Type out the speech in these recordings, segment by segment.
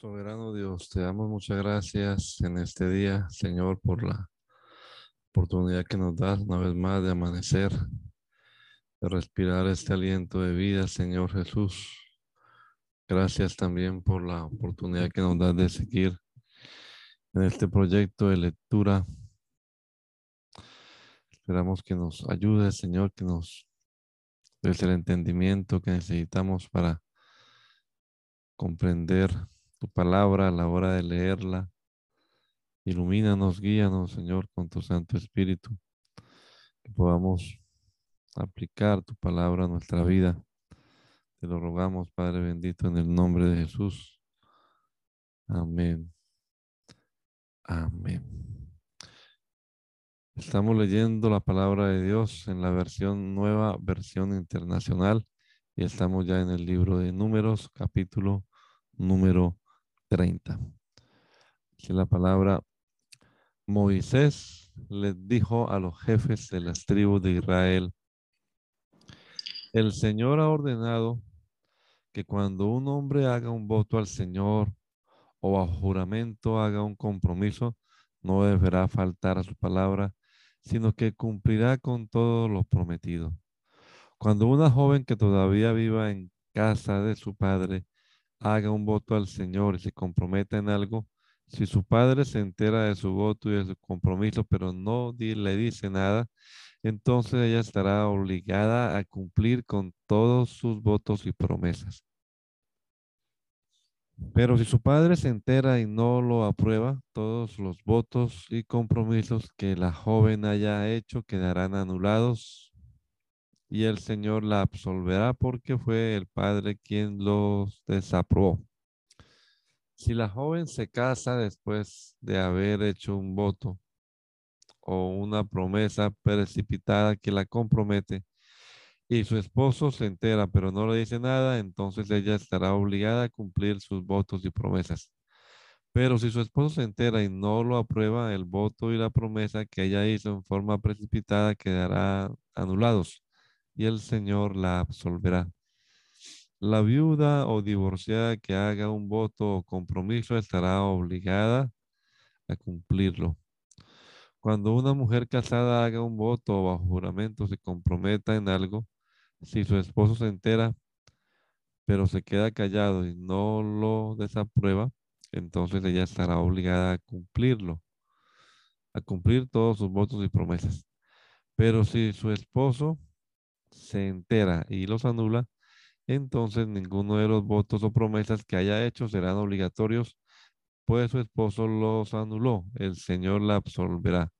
Soberano Dios, te damos muchas gracias en este día, Señor, por la oportunidad que nos das una vez más de amanecer, de respirar este aliento de vida, Señor Jesús. Gracias también por la oportunidad que nos das de seguir en este proyecto de lectura. Esperamos que nos ayude, Señor, que nos des el entendimiento que necesitamos para comprender tu palabra a la hora de leerla. Ilumínanos, guíanos, Señor, con tu Santo Espíritu, que podamos aplicar tu palabra a nuestra vida. Te lo rogamos, Padre bendito, en el nombre de Jesús. Amén. Amén. Estamos leyendo la palabra de Dios en la versión nueva, versión internacional, y estamos ya en el libro de Números, capítulo número 30. Dice la palabra, Moisés les dijo a los jefes de las tribus de Israel, el Señor ha ordenado que cuando un hombre haga un voto al Señor o bajo juramento haga un compromiso, no deberá faltar a su palabra, sino que cumplirá con todo lo prometido. Cuando una joven que todavía viva en casa de su padre haga un voto al Señor y se comprometa en algo, si su padre se entera de su voto y de su compromiso, pero no le dice nada, entonces ella estará obligada a cumplir con todos sus votos y promesas. Pero si su padre se entera y no lo aprueba, todos los votos y compromisos que la joven haya hecho quedarán anulados y el Señor la absolverá porque fue el Padre quien los desaprobó. Si la joven se casa después de haber hecho un voto o una promesa precipitada que la compromete y su esposo se entera pero no le dice nada, entonces ella estará obligada a cumplir sus votos y promesas. Pero si su esposo se entera y no lo aprueba, el voto y la promesa que ella hizo en forma precipitada quedará anulados y el Señor la absolverá. La viuda o divorciada que haga un voto o compromiso estará obligada a cumplirlo. Cuando una mujer casada haga un voto o bajo juramento se comprometa en algo, si su esposo se entera, pero se queda callado y no lo desaprueba, entonces ella estará obligada a cumplirlo, a cumplir todos sus votos y promesas. Pero si su esposo se entera y los anula, entonces ninguno de los votos o promesas que haya hecho serán obligatorios, pues su esposo los anuló. El Señor la absolverá.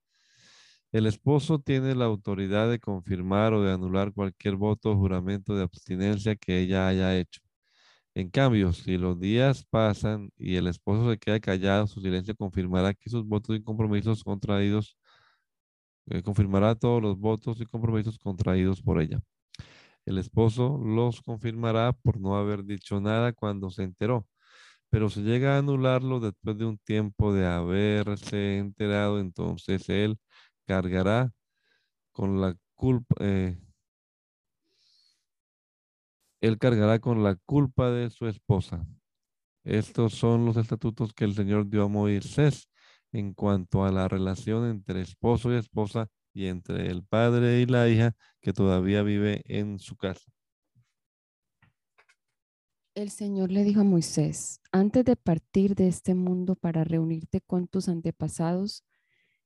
El esposo tiene la autoridad de confirmar o de anular cualquier voto o juramento de abstinencia que ella haya hecho. En cambio, si los días pasan y el esposo se queda callado, su silencio confirmará que sus votos y compromisos contraídos eh, confirmará todos los votos y compromisos contraídos por ella. El esposo los confirmará por no haber dicho nada cuando se enteró, pero si llega a anularlo después de un tiempo de haberse enterado, entonces él cargará con la culpa, eh, él cargará con la culpa de su esposa. Estos son los estatutos que el Señor dio a Moisés en cuanto a la relación entre esposo y esposa y entre el padre y la hija que todavía vive en su casa. El Señor le dijo a Moisés, antes de partir de este mundo para reunirte con tus antepasados,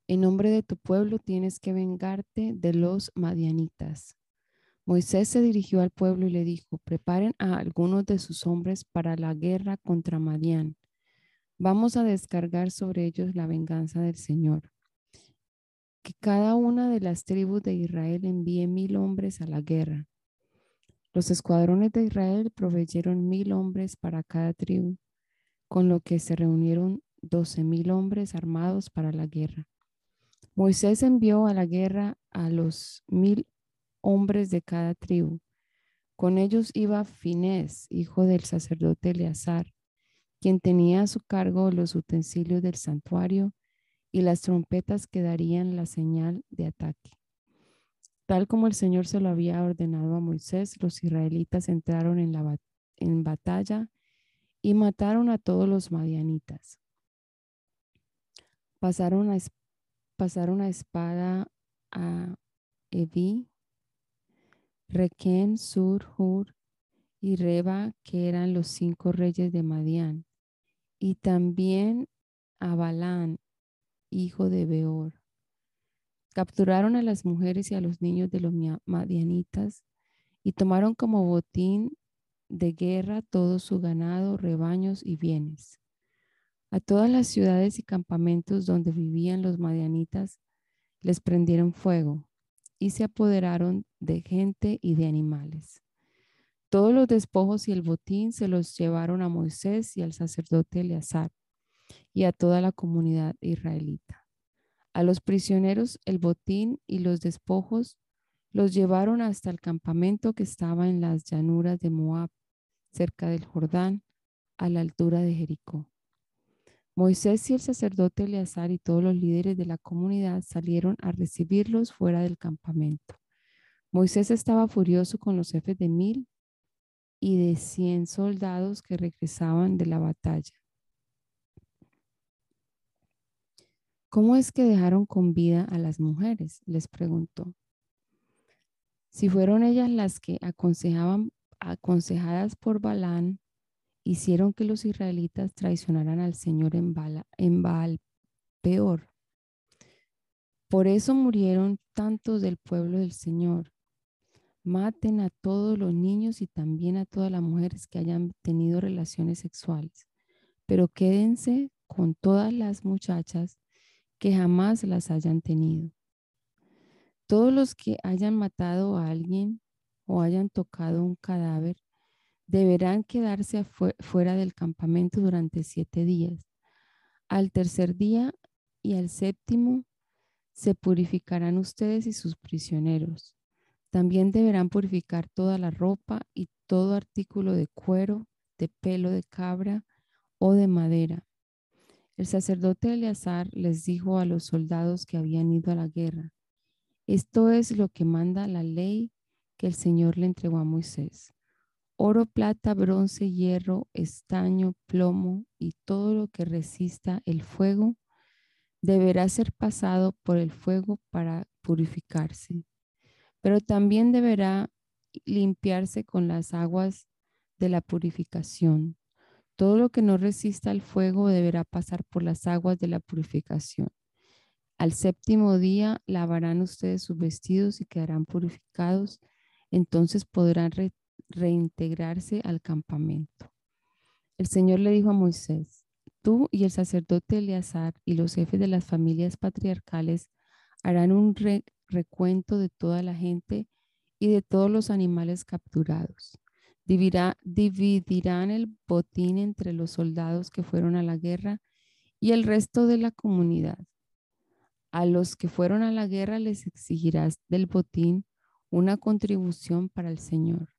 en nombre de tu pueblo tienes que vengarte de los madianitas. Moisés se dirigió al pueblo y le dijo, preparen a algunos de sus hombres para la guerra contra Madián. Vamos a descargar sobre ellos la venganza del Señor. Que cada una de las tribus de Israel envíe mil hombres a la guerra. Los escuadrones de Israel proveyeron mil hombres para cada tribu, con lo que se reunieron doce mil hombres armados para la guerra. Moisés envió a la guerra a los mil hombres de cada tribu. Con ellos iba Finés, hijo del sacerdote Eleazar, quien tenía a su cargo los utensilios del santuario y las trompetas que darían la señal de ataque. Tal como el Señor se lo había ordenado a Moisés, los israelitas entraron en, la en batalla y mataron a todos los madianitas. Pasaron a, pasaron a espada a Evi, Requén, Sur, Hur y Reba, que eran los cinco reyes de Madián, y también a Balán, hijo de Beor. Capturaron a las mujeres y a los niños de los madianitas y tomaron como botín de guerra todo su ganado, rebaños y bienes. A todas las ciudades y campamentos donde vivían los madianitas les prendieron fuego y se apoderaron de gente y de animales. Todos los despojos y el botín se los llevaron a Moisés y al sacerdote Eleazar y a toda la comunidad israelita. A los prisioneros el botín y los despojos los llevaron hasta el campamento que estaba en las llanuras de Moab, cerca del Jordán, a la altura de Jericó. Moisés y el sacerdote Eleazar y todos los líderes de la comunidad salieron a recibirlos fuera del campamento. Moisés estaba furioso con los jefes de mil y de cien soldados que regresaban de la batalla. ¿Cómo es que dejaron con vida a las mujeres? les preguntó. Si fueron ellas las que aconsejaban, aconsejadas por Balán, hicieron que los israelitas traicionaran al Señor en, en Baal peor. Por eso murieron tantos del pueblo del Señor maten a todos los niños y también a todas las mujeres que hayan tenido relaciones sexuales, pero quédense con todas las muchachas que jamás las hayan tenido. Todos los que hayan matado a alguien o hayan tocado un cadáver deberán quedarse fuera del campamento durante siete días. Al tercer día y al séptimo se purificarán ustedes y sus prisioneros también deberán purificar toda la ropa y todo artículo de cuero, de pelo de cabra o de madera. El sacerdote Eleazar les dijo a los soldados que habían ido a la guerra, esto es lo que manda la ley que el Señor le entregó a Moisés. Oro, plata, bronce, hierro, estaño, plomo y todo lo que resista el fuego deberá ser pasado por el fuego para purificarse pero también deberá limpiarse con las aguas de la purificación. Todo lo que no resista al fuego deberá pasar por las aguas de la purificación. Al séptimo día lavarán ustedes sus vestidos y quedarán purificados, entonces podrán reintegrarse al campamento. El Señor le dijo a Moisés, tú y el sacerdote Eleazar y los jefes de las familias patriarcales harán un recuento de toda la gente y de todos los animales capturados. dividirán el botín entre los soldados que fueron a la guerra y el resto de la comunidad. A los que fueron a la guerra les exigirás del botín una contribución para el Señor,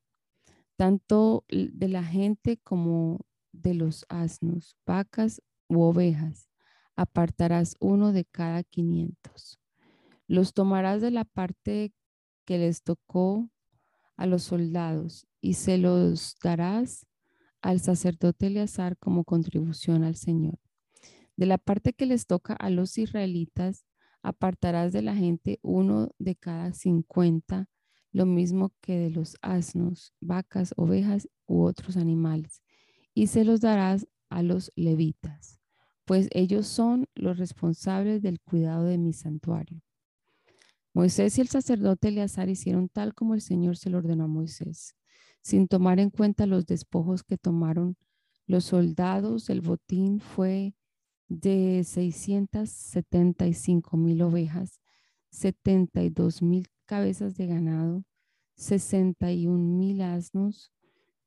tanto de la gente como de los asnos, vacas u ovejas. Apartarás uno de cada quinientos. Los tomarás de la parte que les tocó a los soldados y se los darás al sacerdote Eleazar como contribución al Señor. De la parte que les toca a los israelitas, apartarás de la gente uno de cada cincuenta, lo mismo que de los asnos, vacas, ovejas u otros animales, y se los darás a los levitas, pues ellos son los responsables del cuidado de mi santuario. Moisés y el sacerdote Eleazar hicieron tal como el Señor se lo ordenó a Moisés, sin tomar en cuenta los despojos que tomaron los soldados. El botín fue de 675 mil ovejas, 72 mil cabezas de ganado, 61 mil asnos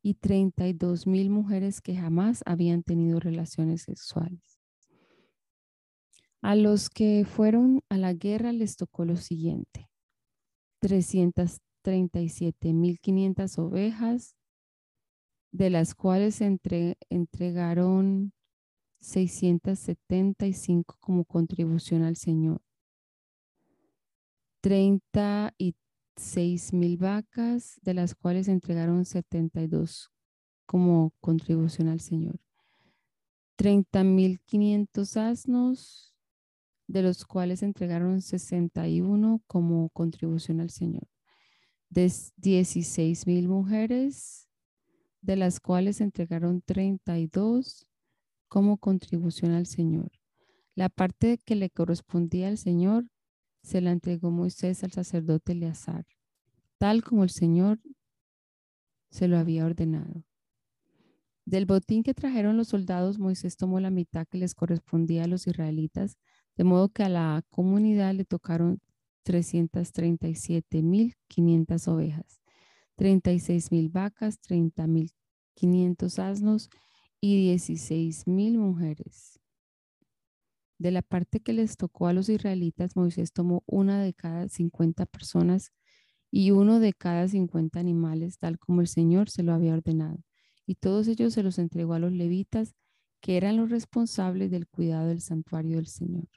y 32 mil mujeres que jamás habían tenido relaciones sexuales. A los que fueron a la guerra les tocó lo siguiente. 337.500 ovejas, de las cuales entregaron 675 como contribución al Señor. 36 mil vacas, de las cuales entregaron 72 como contribución al Señor. 30.500 asnos, de los cuales entregaron 61 como contribución al Señor. De 16.000 mujeres, de las cuales entregaron 32 como contribución al Señor. La parte que le correspondía al Señor se la entregó Moisés al sacerdote Eleazar, tal como el Señor se lo había ordenado. Del botín que trajeron los soldados, Moisés tomó la mitad que les correspondía a los israelitas, de modo que a la comunidad le tocaron 337.500 ovejas, 36.000 vacas, 30.500 asnos y 16.000 mujeres. De la parte que les tocó a los israelitas, Moisés tomó una de cada 50 personas y uno de cada 50 animales, tal como el Señor se lo había ordenado y todos ellos se los entregó a los levitas, que eran los responsables del cuidado del santuario del Señor.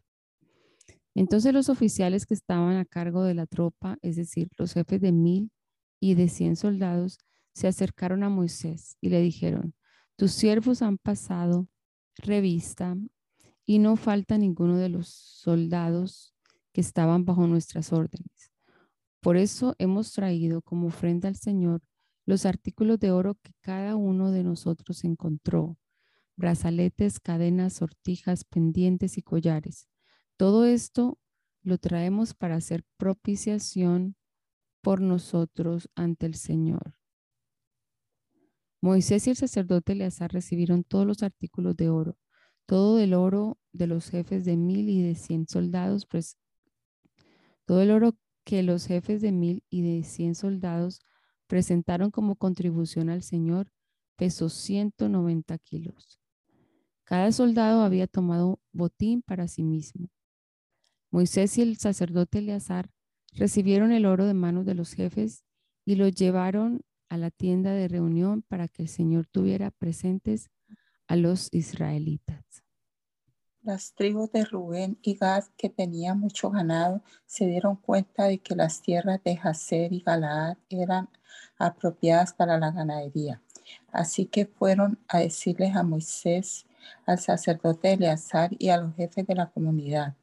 Entonces los oficiales que estaban a cargo de la tropa, es decir, los jefes de mil y de cien soldados, se acercaron a Moisés y le dijeron, tus siervos han pasado revista y no falta ninguno de los soldados que estaban bajo nuestras órdenes. Por eso hemos traído como ofrenda al Señor los artículos de oro que cada uno de nosotros encontró, brazaletes, cadenas, sortijas, pendientes y collares. Todo esto lo traemos para hacer propiciación por nosotros ante el Señor. Moisés y el sacerdote Eleazar recibieron todos los artículos de oro, todo el oro de los jefes de mil y de cien soldados, pues todo el oro que los jefes de mil y de cien soldados presentaron como contribución al Señor pesó 190 kilos. Cada soldado había tomado botín para sí mismo. Moisés y el sacerdote Eleazar recibieron el oro de manos de los jefes y lo llevaron a la tienda de reunión para que el Señor tuviera presentes a los israelitas. Las tribus de Rubén y Gad, que tenían mucho ganado, se dieron cuenta de que las tierras de Jaser y Galaad eran apropiadas para la ganadería. Así que fueron a decirles a Moisés, al sacerdote Eleazar y a los jefes de la comunidad,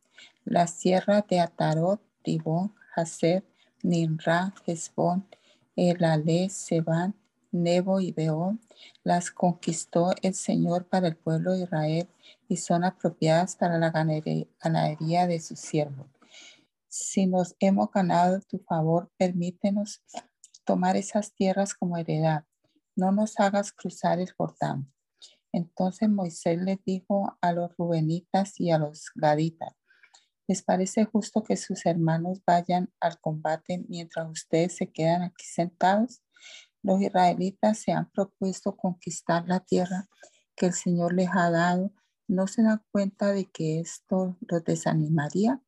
las tierras de Atarot, Dibón, Jaser, Ninra, Hezbón, Elalé, Sebán, Nebo y Beón, las conquistó el Señor para el pueblo de Israel y son apropiadas para la ganadería de sus siervos. Si nos hemos ganado tu favor, permítenos tomar esas tierras como heredad. No nos hagas cruzar el Jordán. Entonces Moisés les dijo a los rubenitas y a los gaditas, ¿les parece justo que sus hermanos vayan al combate mientras ustedes se quedan aquí sentados? Los israelitas se han propuesto conquistar la tierra que el Señor les ha dado. ¿No se dan cuenta de que esto los desanimaría?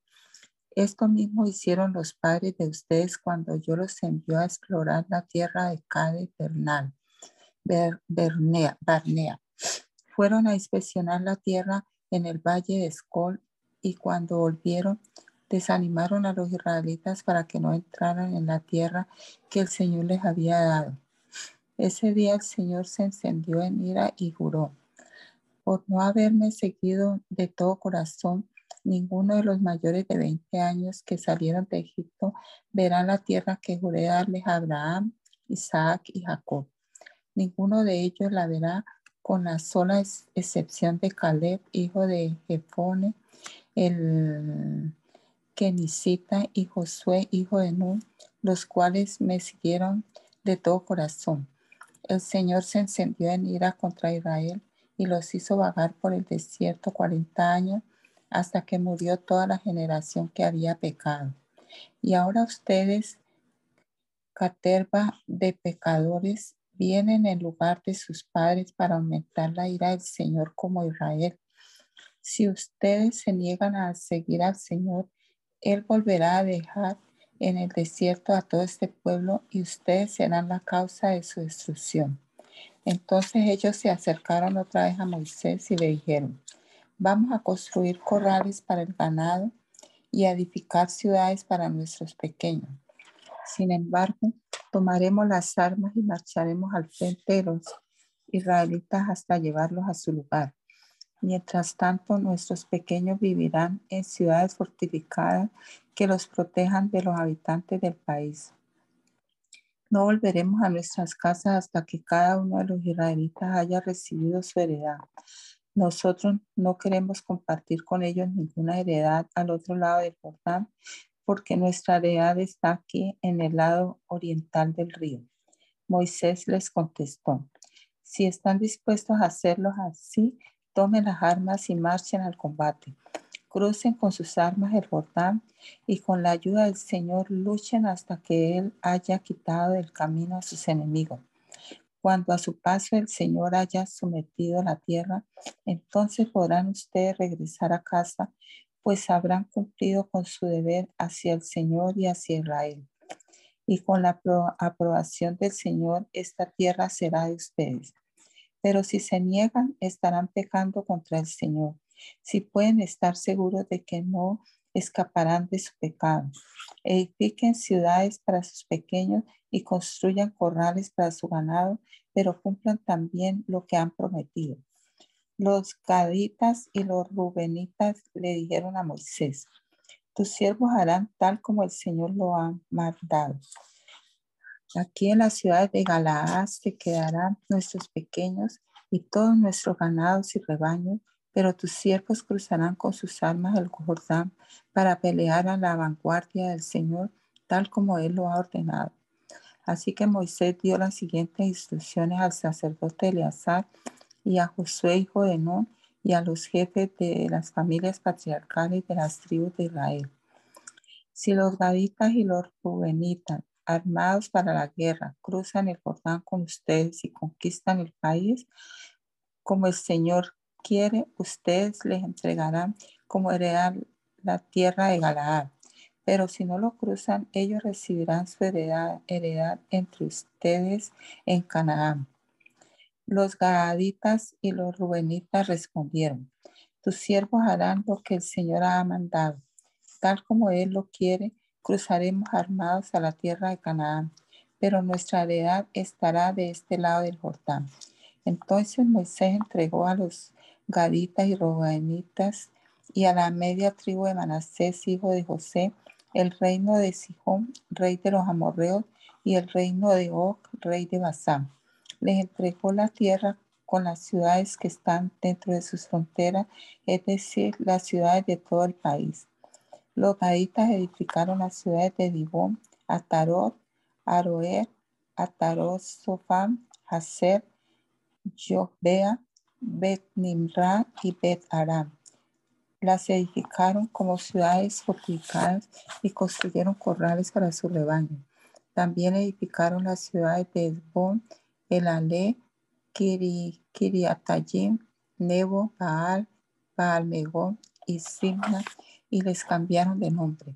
Esto mismo hicieron los padres de ustedes cuando yo los envió a explorar la tierra de Cade Bernal, Bernea, Barnea. Fueron a inspeccionar la tierra en el valle de Escol y cuando volvieron desanimaron a los israelitas para que no entraran en la tierra que el Señor les había dado. Ese día el Señor se encendió en ira y juró, por no haberme seguido de todo corazón ninguno de los mayores de 20 años que salieron de Egipto verá la tierra que juré darles a Abraham, Isaac y Jacob. Ninguno de ellos la verá con la sola excepción de Caleb, hijo de Jefone, el Kenicita y Josué, hijo de Nun, los cuales me siguieron de todo corazón. El Señor se encendió en ira contra Israel y los hizo vagar por el desierto cuarenta años hasta que murió toda la generación que había pecado. Y ahora ustedes, caterva de pecadores, vienen en lugar de sus padres para aumentar la ira del Señor como Israel. Si ustedes se niegan a seguir al Señor, Él volverá a dejar en el desierto a todo este pueblo y ustedes serán la causa de su destrucción. Entonces ellos se acercaron otra vez a Moisés y le dijeron, Vamos a construir corrales para el ganado y edificar ciudades para nuestros pequeños. Sin embargo, tomaremos las armas y marcharemos al frente de los israelitas hasta llevarlos a su lugar. Mientras tanto, nuestros pequeños vivirán en ciudades fortificadas que los protejan de los habitantes del país. No volveremos a nuestras casas hasta que cada uno de los israelitas haya recibido su heredad. Nosotros no queremos compartir con ellos ninguna heredad al otro lado del Jordán, porque nuestra heredad está aquí en el lado oriental del río. Moisés les contestó, si están dispuestos a hacerlo así, tomen las armas y marchen al combate. Crucen con sus armas el Jordán y con la ayuda del Señor luchen hasta que Él haya quitado del camino a sus enemigos. Cuando a su paso el Señor haya sometido la tierra, entonces podrán ustedes regresar a casa, pues habrán cumplido con su deber hacia el Señor y hacia Israel. Y con la aprobación del Señor, esta tierra será de ustedes. Pero si se niegan, estarán pecando contra el Señor si pueden estar seguros de que no escaparán de su pecado. Edifiquen ciudades para sus pequeños y construyan corrales para su ganado, pero cumplan también lo que han prometido. Los gaditas y los rubenitas le dijeron a Moisés, tus siervos harán tal como el Señor lo ha mandado. Aquí en las ciudades de Galaad se quedarán nuestros pequeños y todos nuestros ganados y rebaños pero tus siervos cruzarán con sus armas el Jordán para pelear a la vanguardia del Señor, tal como Él lo ha ordenado. Así que Moisés dio las siguientes instrucciones al sacerdote Eleazar y a Josué, hijo de Nun, y a los jefes de las familias patriarcales de las tribus de Israel. Si los gaditas y los rubenitas, armados para la guerra, cruzan el Jordán con ustedes y conquistan el país, como el Señor quiere, ustedes les entregarán como heredad la tierra de Galaad. Pero si no lo cruzan, ellos recibirán su heredad, entre ustedes en Canaán. Los Gaaditas y los Rubenitas respondieron, tus siervos harán lo que el Señor ha mandado. Tal como Él lo quiere, cruzaremos armados a la tierra de Canaán, pero nuestra heredad estará de este lado del Jordán. Entonces Moisés entregó a los gaditas y robanitas, y a la media tribu de Manasés, hijo de José, el reino de Sihón, rey de los amorreos, y el reino de Og, rey de Basán. Les entregó la tierra con las ciudades que están dentro de sus fronteras, es decir, las ciudades de todo el país. Los gaditas edificaron las ciudades de Dibón, Atarot, Aroer, Atarot, Sofam, Haser, Jobea, Bet Nimra y Bet Aram. Las edificaron como ciudades fortificadas y construyeron corrales para su rebaño. También edificaron las ciudades de Esbon, El Ale, Kiri, Kiriatayim, Nebo, Baal, Baalmegón y Simna y les cambiaron de nombre.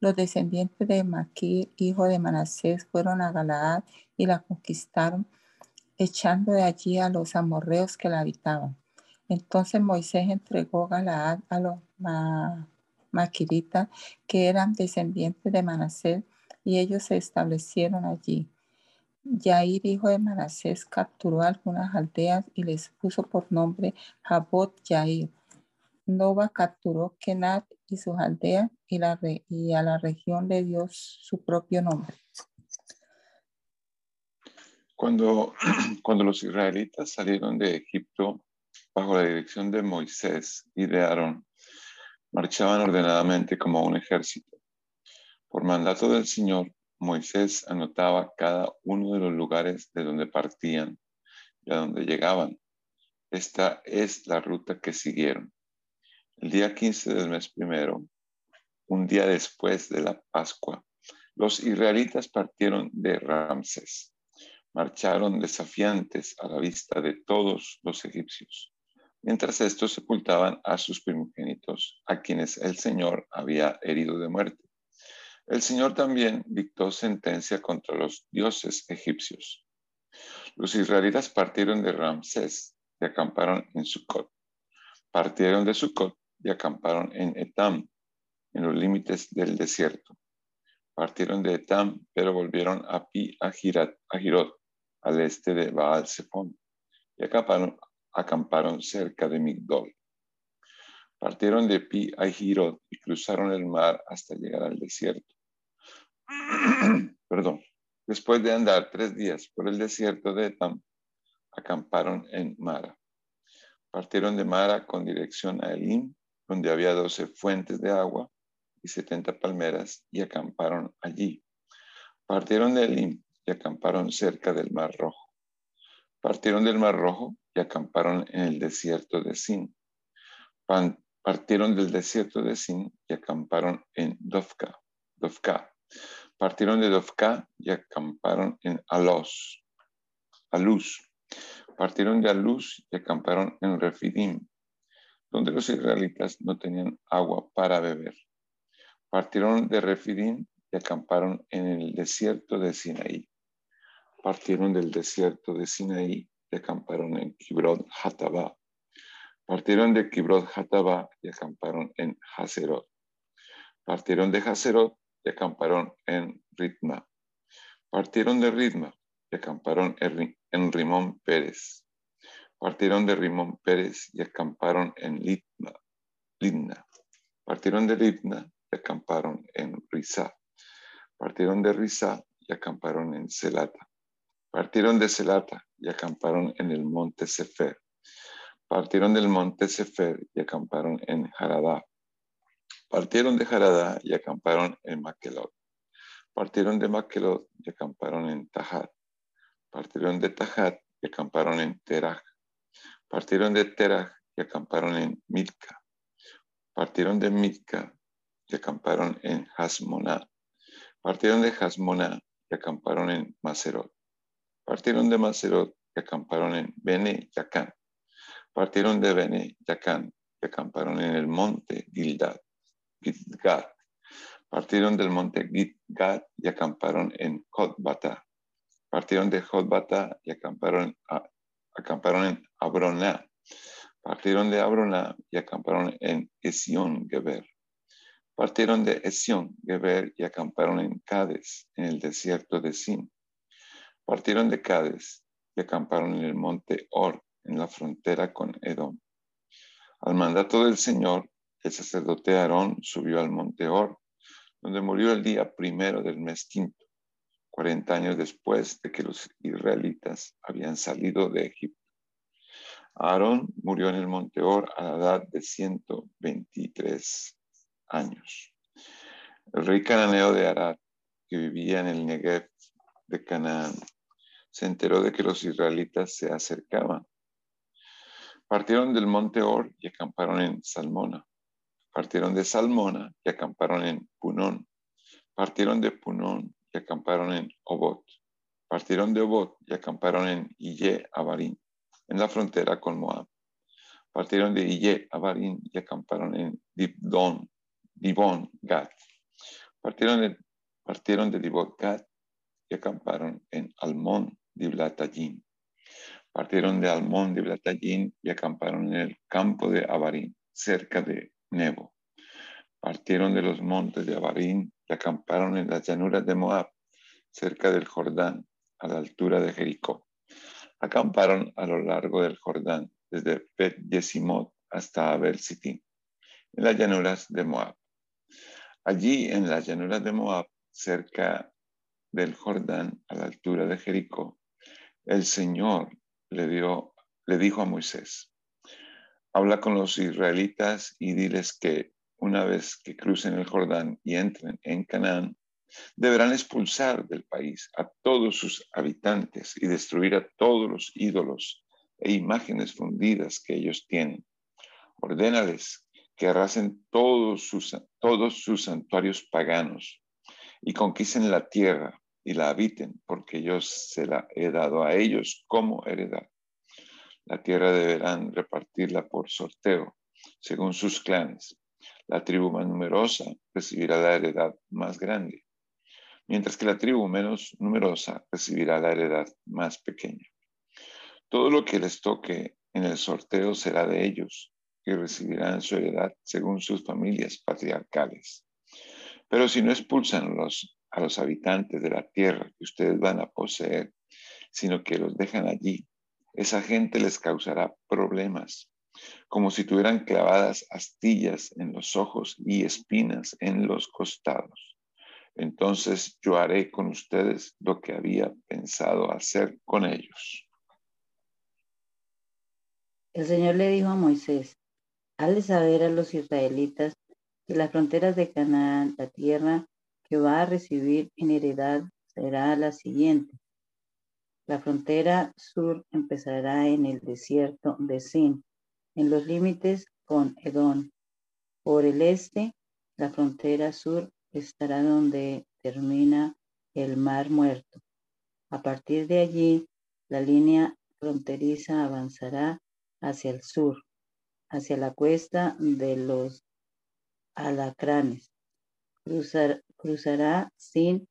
Los descendientes de Maquir, hijo de Manasés, fueron a Galaad y la conquistaron echando de allí a los amorreos que la habitaban. Entonces Moisés entregó Galaad a los maquiritas, que eran descendientes de Manasés, y ellos se establecieron allí. Yair, hijo de Manasés, capturó algunas aldeas y les puso por nombre Jabot Yair. Nova capturó Kenat y sus aldeas y, a la región le dio su propio nombre. Cuando, cuando los israelitas salieron de Egipto bajo la dirección de Moisés y de Aarón, marchaban ordenadamente como un ejército. Por mandato del Señor, Moisés anotaba cada uno de los lugares de donde partían y a donde llegaban. Esta es la ruta que siguieron. El día 15 del mes primero, un día después de la Pascua, los israelitas partieron de Ramses marcharon desafiantes a la vista de todos los egipcios, mientras estos sepultaban a sus primogénitos, a quienes el Señor había herido de muerte. El Señor también dictó sentencia contra los dioses egipcios. Los israelitas partieron de Ramsés y acamparon en Sucot. Partieron de Sucot y acamparon en Etam, en los límites del desierto. Partieron de Etam, pero volvieron a Pi a, a Girot, al este de Baal Zephon y acamparon, acamparon cerca de Migdol. Partieron de Pi a Girot y cruzaron el mar hasta llegar al desierto. Perdón. Después de andar tres días por el desierto de Etam, acamparon en Mara. Partieron de Mara con dirección a Elim, donde había doce fuentes de agua y setenta palmeras, y acamparon allí. Partieron de Elim y acamparon cerca del Mar Rojo. Partieron del Mar Rojo y acamparon en el desierto de Sin. Partieron del desierto de Sin y acamparon en Dovka. Dovka. Partieron de Dovka y acamparon en Alos. Aluz. Partieron de Aluz y acamparon en Refidim, donde los israelitas no tenían agua para beber. Partieron de Refidim y acamparon en el desierto de Sinaí. Partieron del desierto de Sinaí y acamparon en Kibrod Hataba. Partieron de Kibrod Hataba y acamparon en Haserot. Partieron de Haserot y acamparon en Ritma. Partieron de Ritma y acamparon en Rimón Pérez. Partieron de Rimón Pérez y acamparon en Litna. Partieron de Litna y acamparon en Rizá. Partieron de Rizá y acamparon en Celata. Partieron de Celata y acamparon en el monte Sefer. Partieron del monte Sefer y acamparon en Jaradá. Partieron de Jaradá y acamparon en Maquelot. Partieron de Maquelot y acamparon en Tajat. Partieron de Tajat y acamparon en Teraj. Partieron de Teraj y acamparon en Milca. Partieron de Milca y acamparon en Hasmoná. Partieron de Hasmoná y acamparon en Macerot. Partieron de Macerot y acamparon en Bene Yacán. Partieron de Bene Yacán y acamparon en el monte Gilgad. Gilgad. Partieron del monte Gilgad y acamparon en Jotbata. Partieron de Jotbata y acamparon, acamparon en Abroná. Partieron de Abroná y acamparon en Esión Geber. Partieron de Esión Geber y acamparon en Cades, en el desierto de Sin. Partieron de Cades y acamparon en el monte Or, en la frontera con Edom. Al mandato del Señor, el sacerdote Aarón subió al monte Or, donde murió el día primero del mes quinto, 40 años después de que los israelitas habían salido de Egipto. Aarón murió en el monte Or a la edad de 123 años. El rey cananeo de Arad, que vivía en el Negev de Canaán, se enteró de que los israelitas se acercaban Partieron del monte Or y acamparon en Salmona. Partieron de Salmona y acamparon en Punón. Partieron de Punón acamparon en Obot. Partieron de Obot y acamparon en Ille Abarín, en la frontera con Moab. Partieron de Ille Abarín y acamparon en Dibon, Dibon Gad. Partieron de, partieron de Dibon Gad y acamparon en Almón Diblatayim. Partieron de Almón de Blatallín y acamparon en el campo de Abarín, cerca de Nebo. Partieron de los montes de Abarín y acamparon en las llanuras de Moab, cerca del Jordán, a la altura de Jericó. Acamparon a lo largo del Jordán, desde Bet Yesimot hasta Abel Sitim, en las llanuras de Moab. Allí, en las llanuras de Moab, cerca del Jordán, a la altura de Jericó, el Señor le, dio, le dijo a Moisés, habla con los israelitas y diles que una vez que crucen el Jordán y entren en Canaán, deberán expulsar del país a todos sus habitantes y destruir a todos los ídolos e imágenes fundidas que ellos tienen. Ordénales que arrasen todos sus, todos sus santuarios paganos y conquisten la tierra y la habiten, porque yo se la he dado a ellos como heredad. La tierra deberán repartirla por sorteo, según sus clanes. La tribu más numerosa recibirá la heredad más grande, mientras que la tribu menos numerosa recibirá la heredad más pequeña. Todo lo que les toque en el sorteo será de ellos, y recibirán su heredad según sus familias patriarcales. Pero si no expulsan a los habitantes de la tierra que ustedes van a poseer, sino que los dejan allí. Esa gente les causará problemas como si tuvieran clavadas astillas en los ojos y espinas en los costados. Entonces yo haré con ustedes lo que había pensado hacer con ellos. El Señor le dijo a Moisés, hazle saber a los israelitas que las fronteras de Canaán, la tierra que va a recibir en heredad, será la siguiente. La frontera sur empezará en el desierto de Sin, en los límites con Edom. Por el este, la frontera sur estará donde termina el Mar Muerto. A partir de allí, la línea fronteriza avanzará hacia el sur, hacia la cuesta de los alacranes. cruzará sin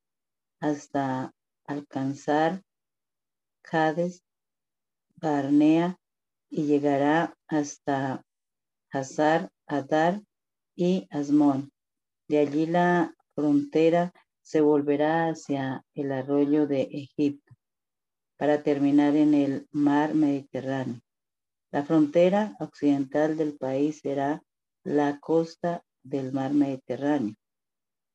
hasta alcanzar Cades, Barnea y llegará hasta Hazar, Adar y Asmón. De allí la frontera se volverá hacia el arroyo de Egipto para terminar en el mar Mediterráneo. La frontera occidental del país será la costa del mar Mediterráneo.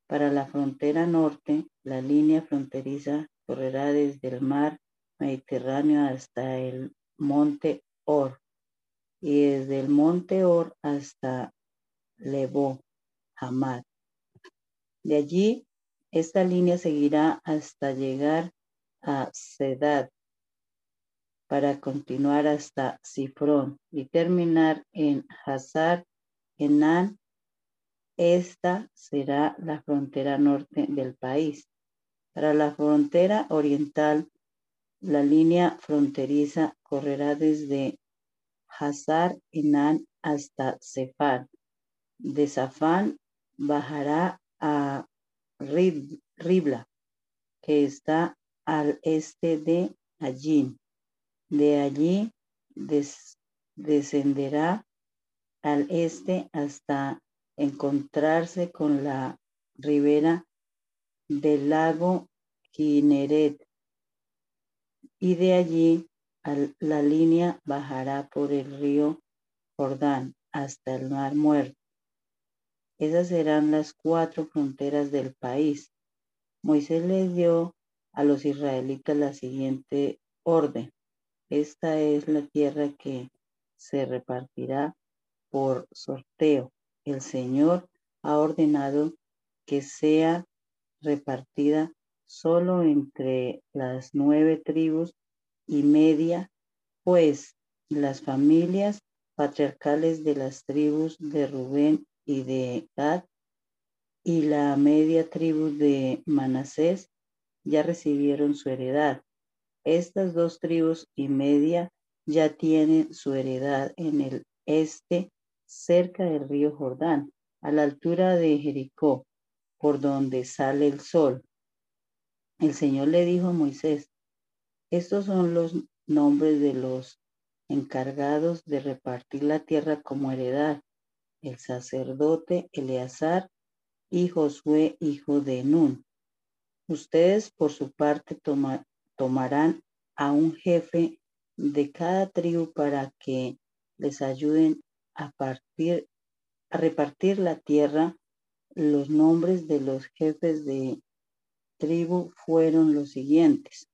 Para la frontera norte, la línea fronteriza correrá desde el mar Mediterráneo hasta el monte Or y desde el monte Or hasta Lebo, Hamad. De allí, esta línea seguirá hasta llegar a Sedad para continuar hasta Sifrón y terminar en Hazar Enan. Esta será la frontera norte del país. Para la frontera oriental, la línea fronteriza correrá desde Hazar Enan hasta Sefar. De Safán bajará a Ribla, que está al este de Allín. De allí descenderá al este hasta encontrarse con la ribera del lago Kineret. Y de allí la línea bajará por el río Jordán hasta el mar muerto. Esas serán las cuatro fronteras del país. Moisés les dio a los israelitas la siguiente orden. Esta es la tierra que se repartirá por sorteo. El Señor ha ordenado que sea repartida solo entre las nueve tribus y media, pues las familias patriarcales de las tribus de Rubén y de Gad y la media tribu de Manasés ya recibieron su heredad. Estas dos tribus y media ya tienen su heredad en el este, cerca del río Jordán, a la altura de Jericó, por donde sale el sol. El Señor le dijo a Moisés, estos son los nombres de los encargados de repartir la tierra como heredad. El sacerdote Eleazar y Josué, hijo de Nun. Ustedes por su parte tomarán a un jefe de cada tribu para que les ayuden a, partir, a repartir la tierra. Los nombres de los jefes de tribu fueron los siguientes.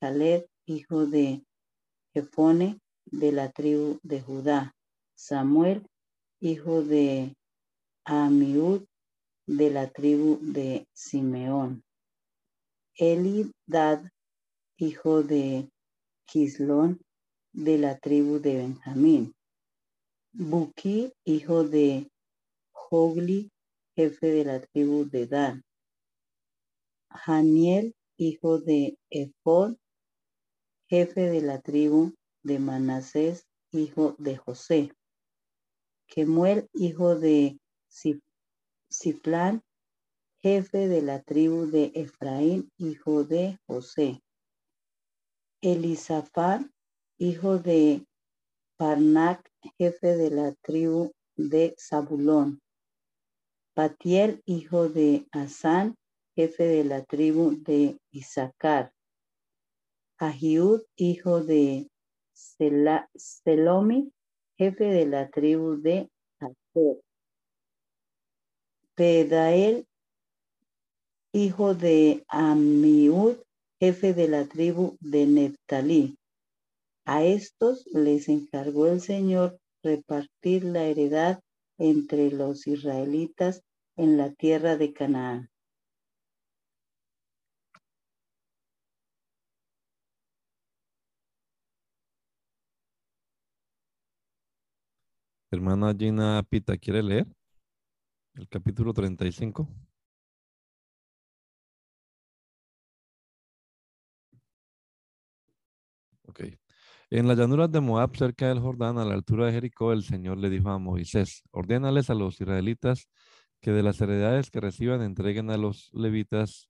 Caleb, hijo de Jefone, de la tribu de Judá. Samuel, hijo de Amiud, de la tribu de Simeón. Elidad, hijo de Quislón, de la tribu de Benjamín. Buki, hijo de Jogli, jefe de la tribu de Dan. Janiel, hijo de Ephod, jefe de la tribu de Manasés, hijo de José. Kemuel, hijo de Siflán, jefe de la tribu de Efraín, hijo de José. Elisafar, hijo de Parnac, jefe de la tribu de Zabulón. Patiel, hijo de Asán, jefe de la tribu de Isaacar. Ahiud, hijo de Selomi, jefe de la tribu de Aser. Pedael, hijo de Amiud, jefe de la tribu de Neftalí. A estos les encargó el Señor repartir la heredad entre los israelitas en la tierra de Canaán. Hermana Gina Pita, ¿quiere leer? El capítulo 35. Ok. En las llanuras de Moab, cerca del Jordán, a la altura de Jericó, el Señor le dijo a Moisés, ordénales a los israelitas que de las heredades que reciban entreguen a los levitas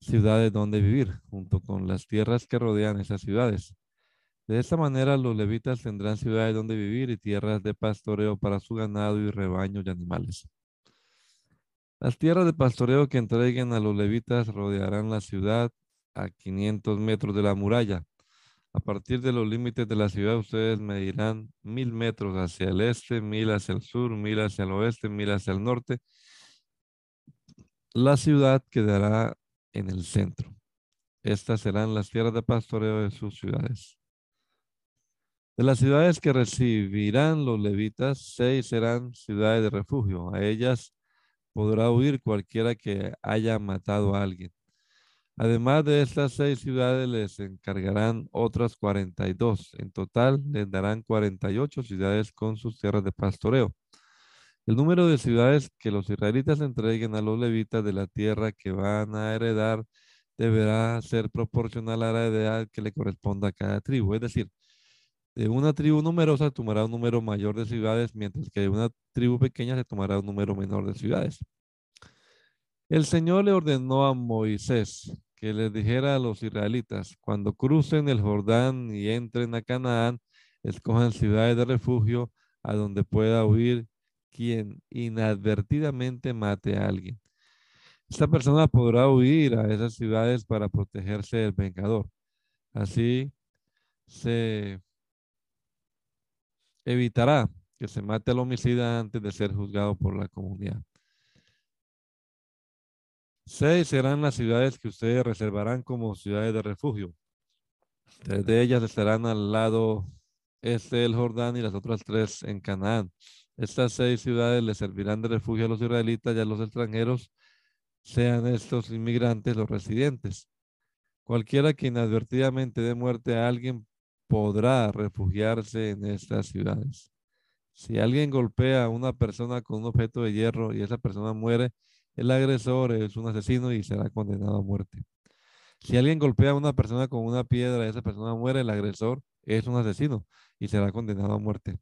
ciudades donde vivir, junto con las tierras que rodean esas ciudades. De esta manera los levitas tendrán ciudades donde vivir y tierras de pastoreo para su ganado y rebaños y animales. Las tierras de pastoreo que entreguen a los levitas rodearán la ciudad a 500 metros de la muralla. A partir de los límites de la ciudad, ustedes medirán mil metros hacia el este, mil hacia el sur, mil hacia el oeste, mil hacia el norte. La ciudad quedará en el centro. Estas serán las tierras de pastoreo de sus ciudades. De las ciudades que recibirán los levitas, seis serán ciudades de refugio. A ellas podrá huir cualquiera que haya matado a alguien. Además de estas seis ciudades, les encargarán otras 42. En total, les darán 48 ciudades con sus tierras de pastoreo. El número de ciudades que los israelitas entreguen a los levitas de la tierra que van a heredar deberá ser proporcional a la heredad que le corresponda a cada tribu. Es decir, de una tribu numerosa tomará un número mayor de ciudades, mientras que de una tribu pequeña se tomará un número menor de ciudades. El Señor le ordenó a Moisés que les dijera a los israelitas, cuando crucen el Jordán y entren a Canaán, escojan ciudades de refugio a donde pueda huir quien inadvertidamente mate a alguien. Esta persona podrá huir a esas ciudades para protegerse del vengador. Así se evitará que se mate al homicida antes de ser juzgado por la comunidad. Seis serán las ciudades que ustedes reservarán como ciudades de refugio. Tres de ellas estarán al lado este del Jordán y las otras tres en Canaán. Estas seis ciudades le servirán de refugio a los israelitas y a los extranjeros, sean estos inmigrantes o residentes. Cualquiera que inadvertidamente dé muerte a alguien podrá refugiarse en estas ciudades. Si alguien golpea a una persona con un objeto de hierro y esa persona muere, el agresor es un asesino y será condenado a muerte. Si alguien golpea a una persona con una piedra y esa persona muere, el agresor es un asesino y será condenado a muerte.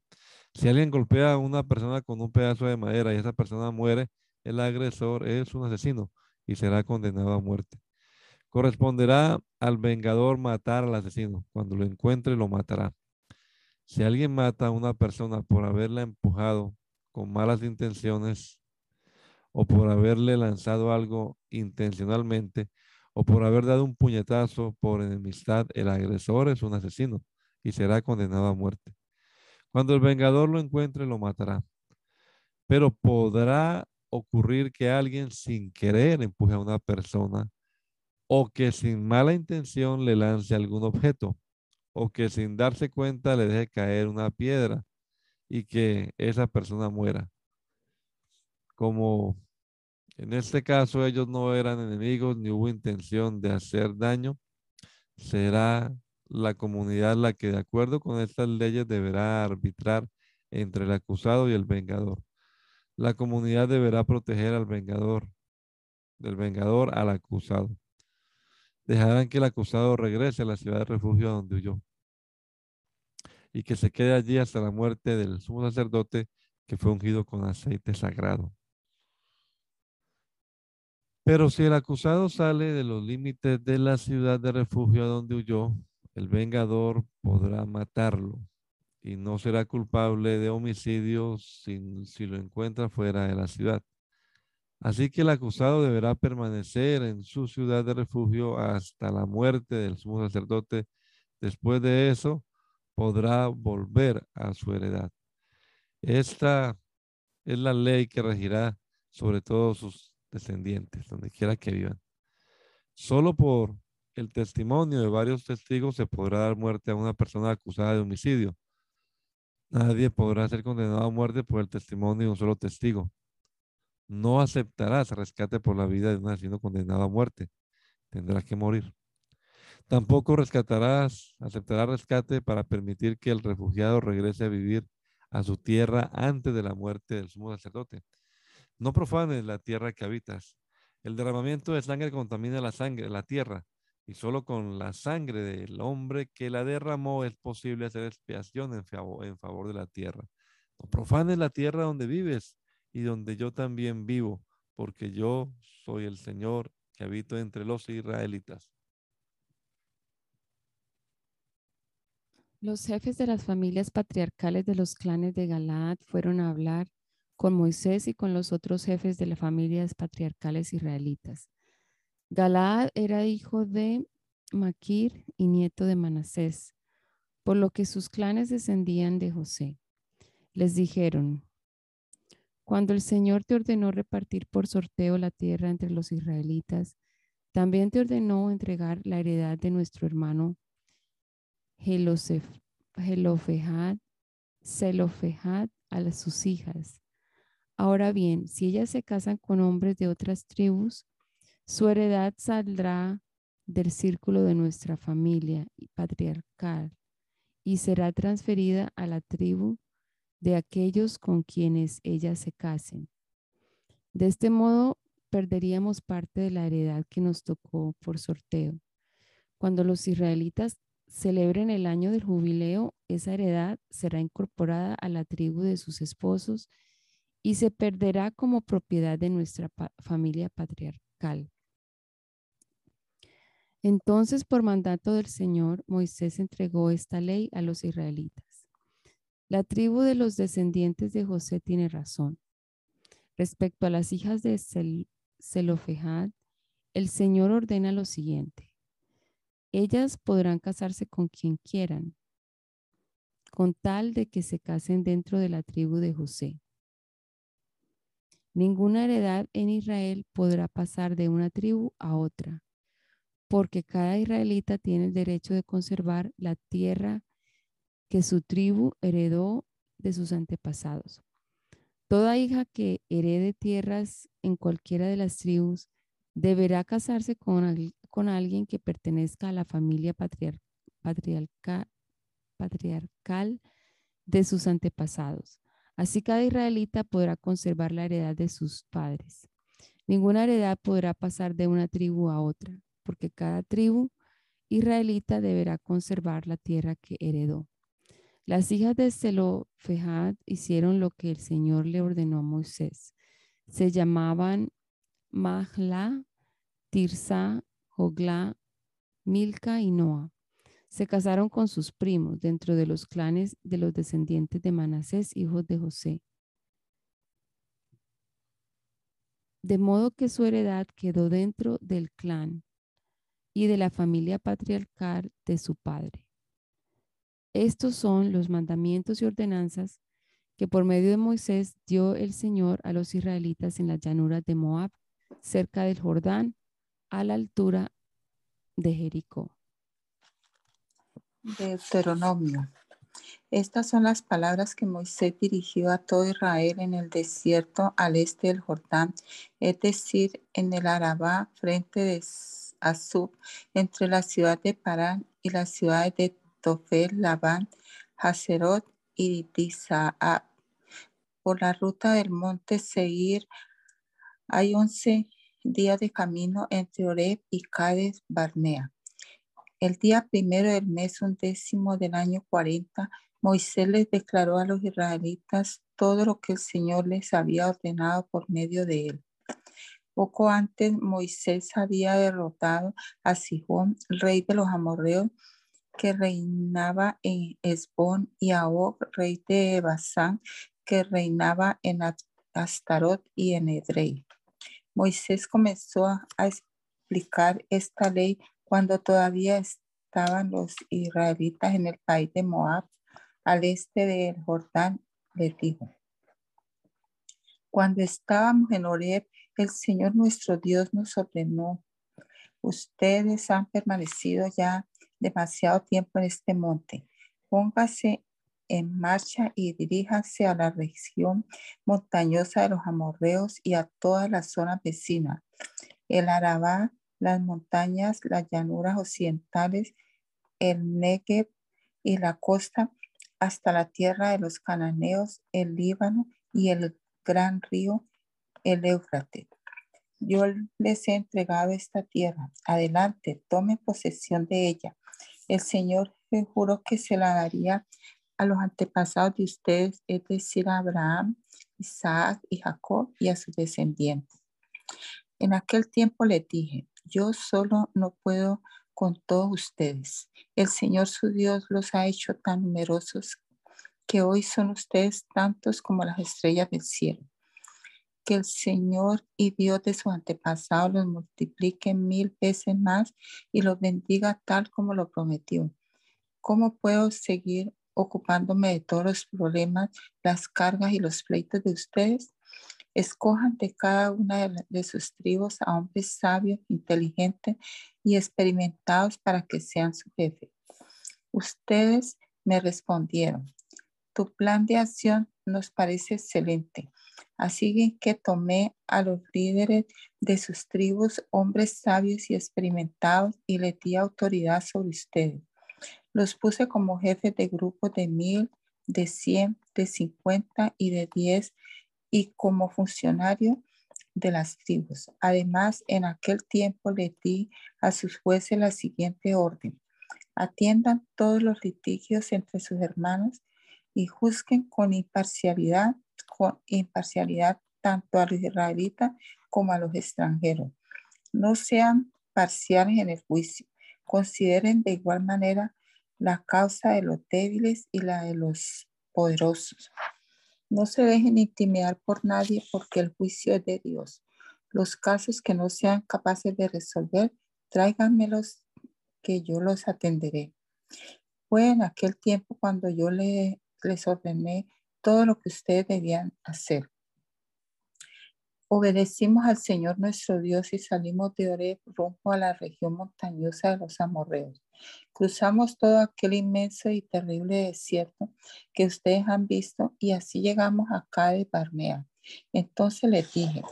Si alguien golpea a una persona con un pedazo de madera y esa persona muere, el agresor es un asesino y será condenado a muerte. Corresponderá al vengador matar al asesino. Cuando lo encuentre, lo matará. Si alguien mata a una persona por haberla empujado con malas intenciones o por haberle lanzado algo intencionalmente o por haber dado un puñetazo por enemistad, el agresor es un asesino y será condenado a muerte. Cuando el vengador lo encuentre, lo matará. Pero podrá ocurrir que alguien sin querer empuje a una persona o que sin mala intención le lance algún objeto, o que sin darse cuenta le deje caer una piedra y que esa persona muera. Como en este caso ellos no eran enemigos ni hubo intención de hacer daño, será la comunidad la que de acuerdo con estas leyes deberá arbitrar entre el acusado y el vengador. La comunidad deberá proteger al vengador, del vengador al acusado dejarán que el acusado regrese a la ciudad de refugio donde huyó y que se quede allí hasta la muerte del sumo sacerdote que fue ungido con aceite sagrado. Pero si el acusado sale de los límites de la ciudad de refugio donde huyó, el vengador podrá matarlo y no será culpable de homicidio si, si lo encuentra fuera de la ciudad. Así que el acusado deberá permanecer en su ciudad de refugio hasta la muerte del sumo sacerdote. Después de eso, podrá volver a su heredad. Esta es la ley que regirá sobre todos sus descendientes, donde quiera que vivan. Solo por el testimonio de varios testigos se podrá dar muerte a una persona acusada de homicidio. Nadie podrá ser condenado a muerte por el testimonio de un solo testigo. No aceptarás rescate por la vida de un asesino condenado a muerte. Tendrás que morir. Tampoco rescatarás, aceptarás rescate para permitir que el refugiado regrese a vivir a su tierra antes de la muerte del sumo sacerdote. No profanes la tierra que habitas. El derramamiento de sangre contamina la sangre, la tierra, y solo con la sangre del hombre que la derramó es posible hacer expiación en favor, en favor de la tierra. No profanes la tierra donde vives y donde yo también vivo, porque yo soy el Señor que habito entre los israelitas. Los jefes de las familias patriarcales de los clanes de Galaad fueron a hablar con Moisés y con los otros jefes de las familias patriarcales israelitas. Galaad era hijo de Maquir y nieto de Manasés, por lo que sus clanes descendían de José. Les dijeron, cuando el Señor te ordenó repartir por sorteo la tierra entre los israelitas, también te ordenó entregar la heredad de nuestro hermano Zelofejad a sus hijas. Ahora bien, si ellas se casan con hombres de otras tribus, su heredad saldrá del círculo de nuestra familia patriarcal y será transferida a la tribu de aquellos con quienes ellas se casen. De este modo, perderíamos parte de la heredad que nos tocó por sorteo. Cuando los israelitas celebren el año del jubileo, esa heredad será incorporada a la tribu de sus esposos y se perderá como propiedad de nuestra familia patriarcal. Entonces, por mandato del Señor, Moisés entregó esta ley a los israelitas. La tribu de los descendientes de José tiene razón. Respecto a las hijas de Zelofejad, el Señor ordena lo siguiente. Ellas podrán casarse con quien quieran, con tal de que se casen dentro de la tribu de José. Ninguna heredad en Israel podrá pasar de una tribu a otra, porque cada israelita tiene el derecho de conservar la tierra que su tribu heredó de sus antepasados. Toda hija que herede tierras en cualquiera de las tribus deberá casarse con, alguien que pertenezca a la familia patriarcal de sus antepasados. Así cada israelita podrá conservar la heredad de sus padres. Ninguna heredad podrá pasar de una tribu a otra, porque cada tribu israelita deberá conservar la tierra que heredó. Las hijas de Zelofejad hicieron lo que el Señor le ordenó a Moisés. Se llamaban Mahla, Tirsa, Jogla, Milca y Noa. Se casaron con sus primos dentro de los clanes de los descendientes de Manasés, hijos de José. De modo que su heredad quedó dentro del clan y de la familia patriarcal de su padre. Estos son los mandamientos y ordenanzas que por medio de Moisés dio el Señor a los israelitas en las llanuras de Moab, cerca del Jordán, a la altura de Jericó. Deuteronomio. Estas son las palabras que Moisés dirigió a todo Israel en el desierto al este del Jordán, es decir, en el Arabá, frente de Azub, entre la ciudad de Parán y la ciudad de Tofel, Labán, Haserot y Disaab. Por la ruta del monte Seir hay once días de camino entre Oreb y Cades Barnea. El día primero del mes undécimo del año 40, Moisés les declaró a los israelitas todo lo que el Señor les había ordenado por medio de él. Poco antes, Moisés había derrotado a Sihón, rey de los amorreos, que reinaba en Esbón, y a Og, rey de Basán, que reinaba en Astarot y en Edrei. Moisés comenzó a explicar esta ley cuando todavía estaban los israelitas en el país de Moab, al este del Jordán, les dijo, cuando estábamos en Oreb, el Señor nuestro Dios nos ordenó, ustedes han permanecido ya demasiado tiempo en este monte. Póngase en marcha y diríjase a la región montañosa de los amorreos y a toda la zona vecina, el Arabá, las montañas, las llanuras occidentales, el Negev y la costa, hasta la tierra de los cananeos, el Líbano y el gran río, el Éufrates. Yo les he entregado esta tierra. Adelante, tomen posesión de ella. El Señor juró que se la daría a los antepasados de ustedes, es decir, a Abraham, Isaac y Jacob y a sus descendientes. En aquel tiempo les dije, yo solo no puedo con todos ustedes. El Señor su Dios los ha hecho tan numerosos que hoy son ustedes tantos como las estrellas del cielo. Que el Señor y Dios de sus antepasados los multiplique mil veces más y los bendiga tal como lo prometió. ¿Cómo puedo seguir ocupándome de todos los problemas, las cargas y los pleitos de ustedes. Escojan de cada una de, sus tribus a hombres sabios, inteligentes y experimentados para que sean su jefe. Ustedes me respondieron, tu plan de acción nos parece excelente. Así que tomé a los líderes de sus tribus, hombres sabios y experimentados, y les di autoridad sobre ustedes. Los puse como jefes de grupos de mil, de cien, de cincuenta y de diez y como funcionario de las tribus. Además, en aquel tiempo le di a sus jueces la siguiente orden. Atiendan todos los litigios entre sus hermanos y juzguen con imparcialidad, con imparcialidad tanto a los israelitas como a los extranjeros. No sean parciales en el juicio. Consideren de igual manera la causa de los débiles y la de los poderosos. No se dejen intimidar por nadie porque el juicio es de Dios. Los casos que no sean capaces de resolver, tráiganmelos que yo los atenderé. Fue en aquel tiempo cuando yo les ordené todo lo que ustedes debían hacer. Obedecimos al Señor nuestro Dios y salimos de Oreb rumbo a la región montañosa de los amorreos. Cruzamos todo aquel inmenso y terrible desierto que ustedes han visto y así llegamos acá de Barnea. Entonces les dije,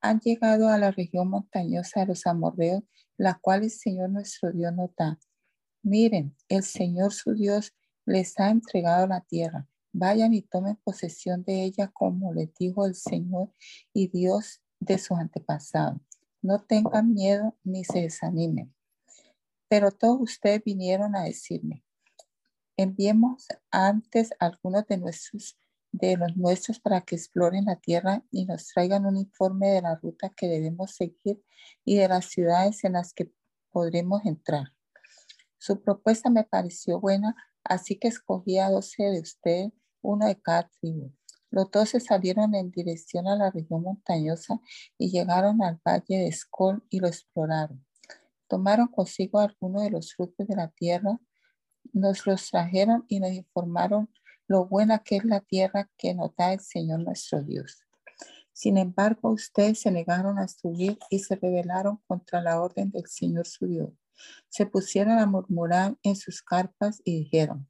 han llegado a la región montañosa de los amorreos, la cual el Señor nuestro Dios nos da. Miren, el Señor su Dios les ha entregado la tierra Vayan y tomen posesión de ella como les dijo el Señor y Dios de sus antepasados. No tengan miedo ni se desanimen. Pero todos ustedes vinieron a decirme, enviemos antes algunos de nuestros de los nuestros para que exploren la tierra y nos traigan un informe de la ruta que debemos seguir y de las ciudades en las que podremos entrar. Su propuesta me pareció buena, así que escogí a doce de ustedes uno de cada tribu. Los doce salieron en dirección a la región montañosa y llegaron al valle de Escol y lo exploraron. Tomaron consigo algunos de los frutos de la tierra, nos los trajeron y nos informaron lo buena que es la tierra que nos da el Señor nuestro Dios. Sin embargo, ustedes se negaron a subir y se rebelaron contra la orden del Señor su Dios. Se pusieron a murmurar en sus carpas y dijeron,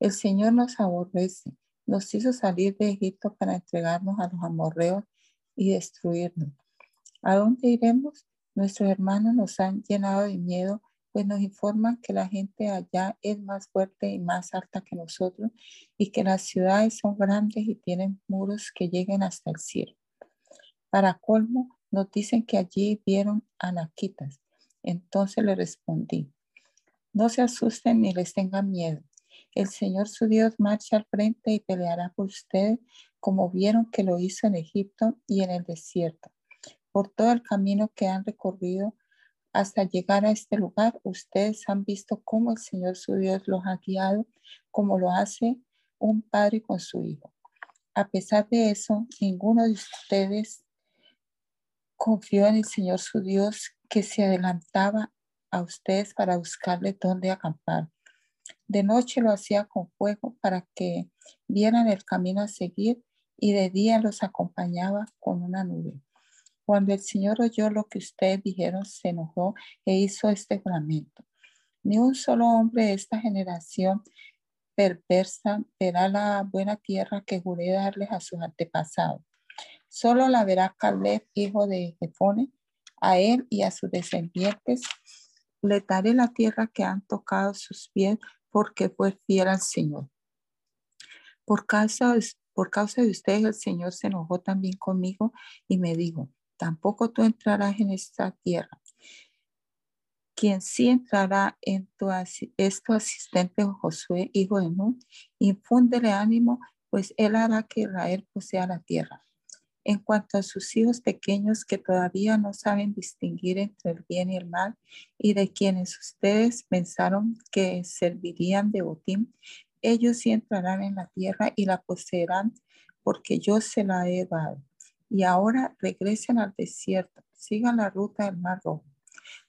el Señor nos aborrece nos hizo salir de Egipto para entregarnos a los amorreos y destruirnos. ¿A dónde iremos? Nuestros hermanos nos han llenado de miedo, pues nos informan que la gente allá es más fuerte y más alta que nosotros y que las ciudades son grandes y tienen muros que lleguen hasta el cielo. Para colmo, nos dicen que allí vieron anaquitas. Entonces le respondí, no se asusten ni les tengan miedo. El Señor su Dios marcha al frente y peleará por ustedes como vieron que lo hizo en Egipto y en el desierto. Por todo el camino que han recorrido hasta llegar a este lugar, ustedes han visto cómo el Señor su Dios los ha guiado, como lo hace un padre con su hijo. A pesar de eso, ninguno de ustedes confió en el Señor su Dios que se adelantaba a ustedes para buscarle dónde acampar. De noche lo hacía con fuego para que vieran el camino a seguir y de día los acompañaba con una nube. Cuando el Señor oyó lo que ustedes dijeron, se enojó e hizo este juramento. Ni un solo hombre de esta generación perversa verá la buena tierra que juré darles a sus antepasados. Solo la verá Caleb, hijo de Jefone, a él y a sus descendientes. Le daré la tierra que han tocado sus pies porque fue fiel al Señor. Por causa, por causa de ustedes el Señor se enojó también conmigo y me dijo, tampoco tú entrarás en esta tierra. Quien sí entrará en tu, es asistente Josué, hijo de Nun. Infúndele ánimo, pues él hará que Israel posea la tierra. En cuanto a sus hijos pequeños que todavía no saben distinguir entre el bien y el mal, y de quienes ustedes pensaron que servirían de botín, ellos sí entrarán en la tierra y la poseerán, porque yo se la he dado. Y ahora regresen al desierto, sigan la ruta del mar rojo.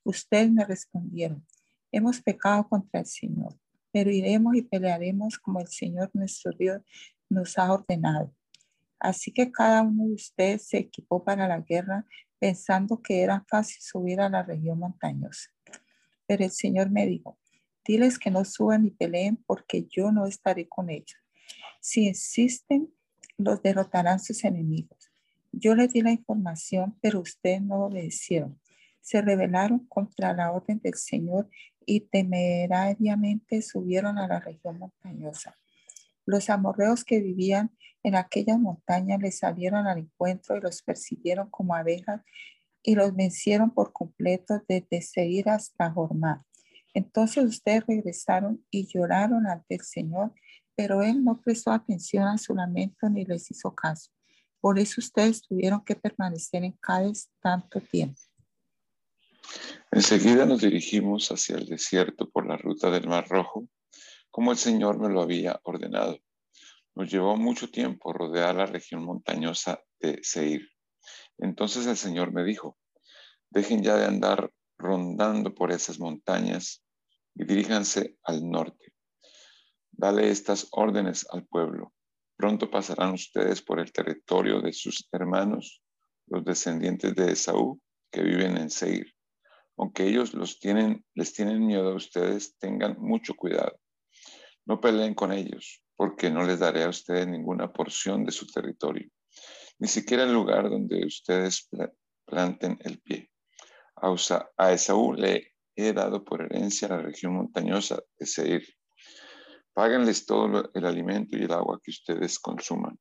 Ustedes me respondieron, hemos pecado contra el Señor, pero iremos y pelearemos como el Señor nuestro Dios nos ha ordenado. Así que cada uno de ustedes se equipó para la guerra pensando que era fácil subir a la región montañosa. Pero el Señor me dijo, diles que no suban ni peleen porque yo no estaré con ellos. Si insisten, los derrotarán sus enemigos. Yo les di la información, pero ustedes no obedecieron. Se rebelaron contra la orden del Señor y temerariamente subieron a la región montañosa. Los amorreos que vivían en aquella montaña les salieron al encuentro y los persiguieron como abejas y los vencieron por completo desde Seir hasta Jormá. Entonces ustedes regresaron y lloraron ante el Señor, pero Él no prestó atención a su lamento ni les hizo caso. Por eso ustedes tuvieron que permanecer en Cádiz tanto tiempo. Enseguida nos dirigimos hacia el desierto por la ruta del Mar Rojo como el Señor me lo había ordenado. Nos llevó mucho tiempo rodear la región montañosa de Seir. Entonces el Señor me dijo, dejen ya de andar rondando por esas montañas y diríjanse al norte. Dale estas órdenes al pueblo. Pronto pasarán ustedes por el territorio de sus hermanos, los descendientes de Esaú, que viven en Seir. Aunque ellos los tienen, les tienen miedo a ustedes, tengan mucho cuidado. No peleen con ellos, porque no les daré a ustedes ninguna porción de su territorio, ni siquiera el lugar donde ustedes planten el pie. A Esaú le he dado por herencia la región montañosa de Seir. Páganles todo el alimento y el agua que ustedes consuman.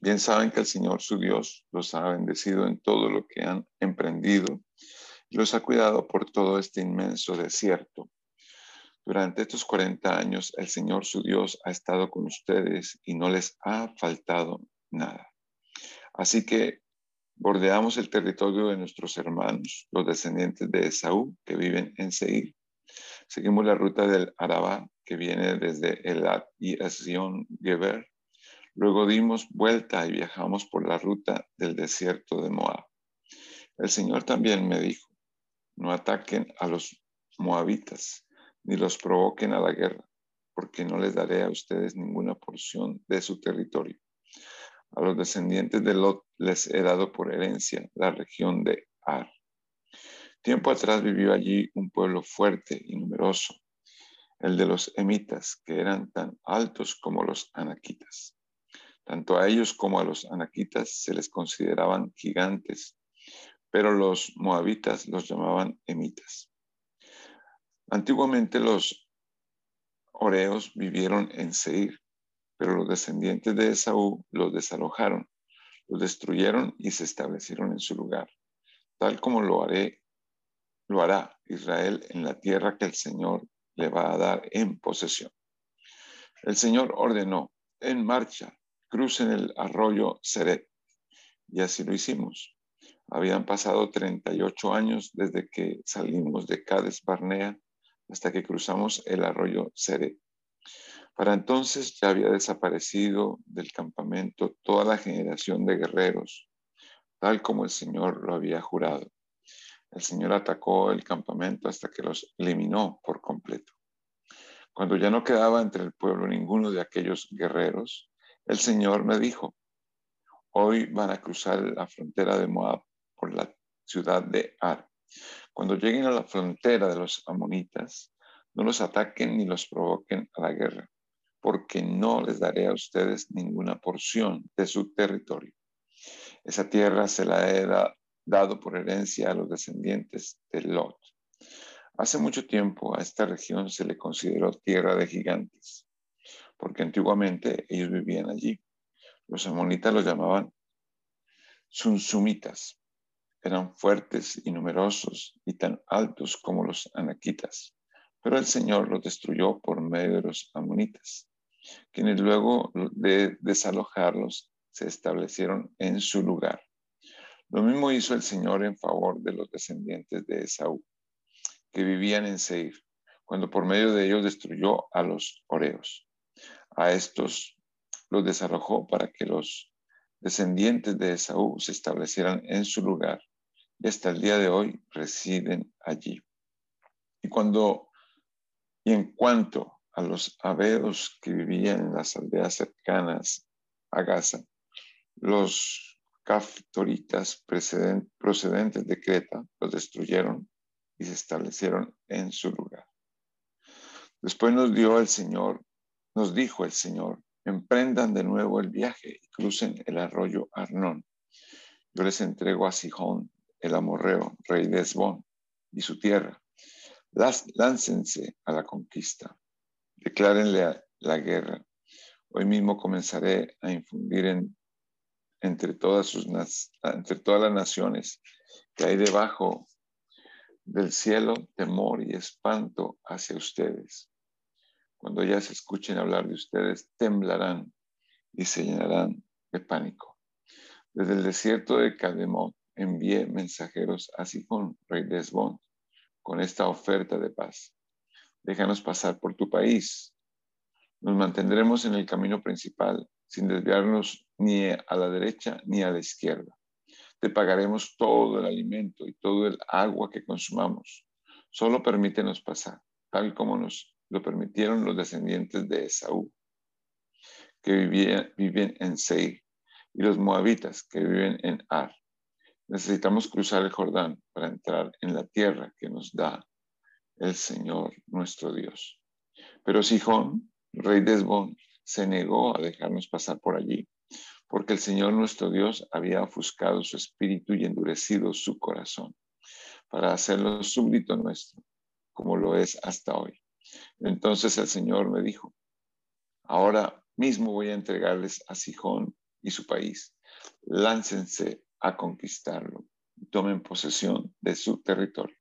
Bien saben que el Señor su Dios los ha bendecido en todo lo que han emprendido y los ha cuidado por todo este inmenso desierto durante estos 40 años el Señor su Dios ha estado con ustedes y no les ha faltado nada. Así que bordeamos el territorio de nuestros hermanos, los descendientes de Esaú que viven en Seir. Seguimos la ruta del Arabá que viene desde Elat y Asión Geber. Luego dimos vuelta y viajamos por la ruta del desierto de Moab. El Señor también me dijo, no ataquen a los moabitas ni los provoquen a la guerra, porque no les daré a ustedes ninguna porción de su territorio. A los descendientes de Lot les he dado por herencia la región de Ar. Tiempo atrás vivió allí un pueblo fuerte y numeroso, el de los emitas, que eran tan altos como los anaquitas. Tanto a ellos como a los anaquitas se les consideraban gigantes, pero los moabitas los llamaban emitas. Antiguamente los oreos vivieron en Seir, pero los descendientes de Esaú los desalojaron, los destruyeron y se establecieron en su lugar, tal como lo haré, lo hará Israel en la tierra que el Señor le va a dar en posesión. El Señor ordenó, en marcha, crucen el arroyo Seret, y así lo hicimos. Habían pasado 38 años desde que salimos de Cades Barnea hasta que cruzamos el arroyo Sere. Para entonces ya había desaparecido del campamento toda la generación de guerreros, tal como el Señor lo había jurado. El Señor atacó el campamento hasta que los eliminó por completo. Cuando ya no quedaba entre el pueblo ninguno de aquellos guerreros, el Señor me dijo, hoy van a cruzar la frontera de Moab por la ciudad de Ar. Cuando lleguen a la frontera de los amonitas, no los ataquen ni los provoquen a la guerra, porque no les daré a ustedes ninguna porción de su territorio. Esa tierra se la he dado por herencia a los descendientes de Lot. Hace mucho tiempo a esta región se le consideró tierra de gigantes, porque antiguamente ellos vivían allí. Los amonitas los llamaban sunsumitas. Eran fuertes y numerosos y tan altos como los anaquitas, pero el Señor los destruyó por medio de los amonitas, quienes luego de desalojarlos se establecieron en su lugar. Lo mismo hizo el Señor en favor de los descendientes de Esaú, que vivían en Seir, cuando por medio de ellos destruyó a los oreos. A estos los desalojó para que los descendientes de Esaú se establecieran en su lugar y hasta el día de hoy residen allí. Y cuando y en cuanto a los abeos que vivían en las aldeas cercanas a Gaza, los caftoritas procedentes de Creta los destruyeron y se establecieron en su lugar. Después nos dio el Señor, nos dijo el Señor, emprendan de nuevo el viaje y crucen el arroyo Arnón. Yo les entrego a Sijón, el amorreo, rey de Esbón, y su tierra. Las, láncense a la conquista, declárenle la guerra. Hoy mismo comenzaré a infundir en, entre, todas sus, entre todas las naciones que hay debajo del cielo temor y espanto hacia ustedes. Cuando ya se escuchen hablar de ustedes, temblarán y se llenarán de pánico. Desde el desierto de Cademón envié mensajeros a Sihón, rey de con esta oferta de paz. Déjanos pasar por tu país. Nos mantendremos en el camino principal, sin desviarnos ni a la derecha ni a la izquierda. Te pagaremos todo el alimento y todo el agua que consumamos. Solo permítenos pasar, tal como nos lo permitieron los descendientes de Esaú, que viven en Seir, y los moabitas, que viven en Ar. Necesitamos cruzar el Jordán para entrar en la tierra que nos da el Señor nuestro Dios. Pero Sijón, rey de Esbón, se negó a dejarnos pasar por allí porque el Señor nuestro Dios había ofuscado su espíritu y endurecido su corazón, para hacerlo súbdito nuestro, como lo es hasta hoy. Entonces el Señor me dijo, ahora mismo voy a entregarles a Sijón y su país. Láncense a conquistarlo y tomen posesión de su territorio.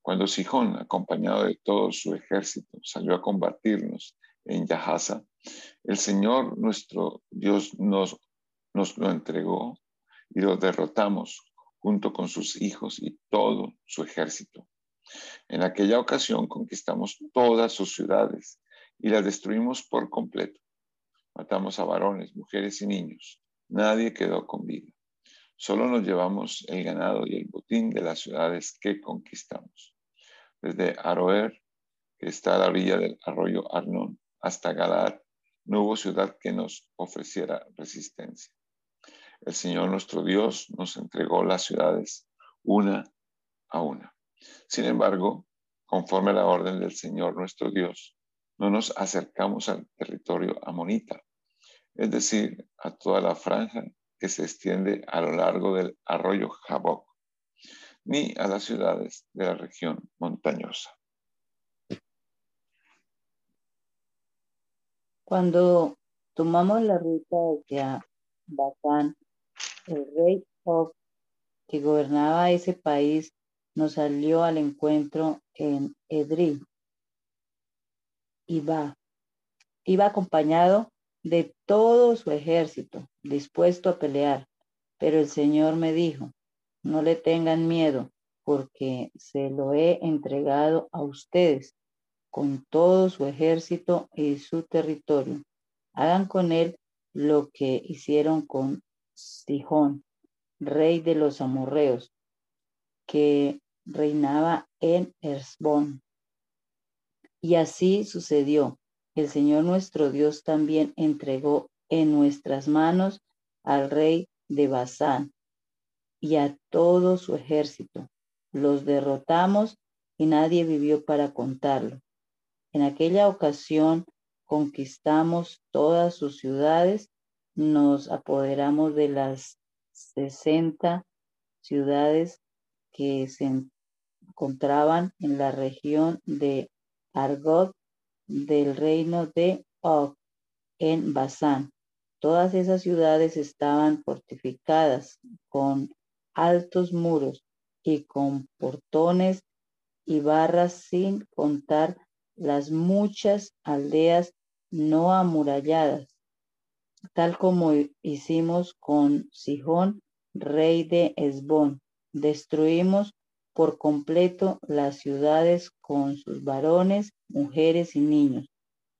Cuando Sijón, acompañado de todo su ejército, salió a combatirnos en Yahaza, el Señor nuestro Dios nos, nos lo entregó y lo derrotamos junto con sus hijos y todo su ejército. En aquella ocasión conquistamos todas sus ciudades y las destruimos por completo. Matamos a varones, mujeres y niños. Nadie quedó con vida. Solo nos llevamos el ganado y el botín de las ciudades que conquistamos. Desde Aroer, que está a la orilla del arroyo Arnón, hasta Galad, no hubo ciudad que nos ofreciera resistencia. El Señor nuestro Dios nos entregó las ciudades una a una. Sin embargo, conforme a la orden del Señor nuestro Dios, no nos acercamos al territorio amonita, es decir, a toda la franja que se extiende a lo largo del arroyo Jaboc, ni a las ciudades de la región montañosa. Cuando tomamos la ruta hacia Batán, el rey of que gobernaba ese país nos salió al encuentro en Edri. Iba, iba acompañado de todo su ejército, dispuesto a pelear. Pero el Señor me dijo, no le tengan miedo, porque se lo he entregado a ustedes con todo su ejército y su territorio. Hagan con él lo que hicieron con Sijón, rey de los amorreos, que reinaba en Ersbón. Y así sucedió. El Señor nuestro Dios también entregó en nuestras manos al rey de Basán y a todo su ejército. Los derrotamos y nadie vivió para contarlo. En aquella ocasión conquistamos todas sus ciudades, nos apoderamos de las sesenta ciudades que se encontraban en la región de Argod del reino de Og en Basán. Todas esas ciudades estaban fortificadas con altos muros y con portones y barras sin contar las muchas aldeas no amuralladas, tal como hicimos con Sihón, rey de Esbón. Destruimos por completo las ciudades con sus varones, mujeres y niños,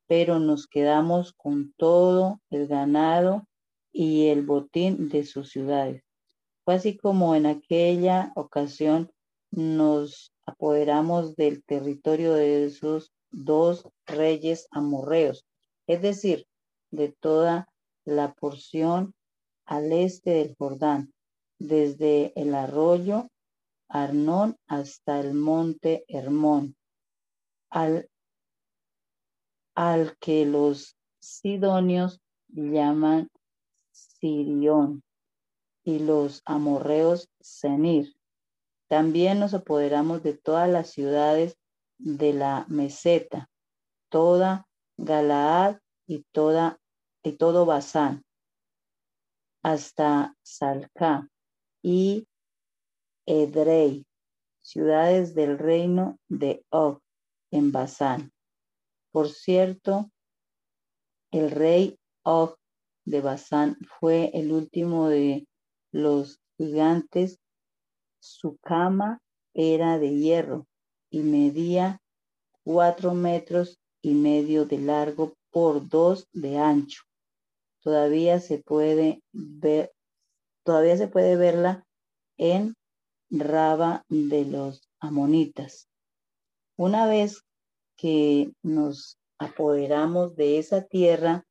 pero nos quedamos con todo el ganado y el botín de sus ciudades. Fue así como en aquella ocasión nos apoderamos del territorio de esos dos reyes amorreos, es decir, de toda la porción al este del Jordán, desde el arroyo Arnón hasta el monte Hermón, al, al que los sidonios llaman Sirión y los amorreos Senir. También nos apoderamos de todas las ciudades de la meseta, toda Galaad y, toda, y todo Basán, hasta Salca y Edrei, ciudades del reino de Og en Basán. Por cierto, el rey Og de Basán fue el último de los gigantes. Su cama era de hierro y medía cuatro metros y medio de largo por dos de ancho. Todavía se puede ver, todavía se puede verla en Raba de los amonitas. Una vez que nos apoderamos de esa tierra,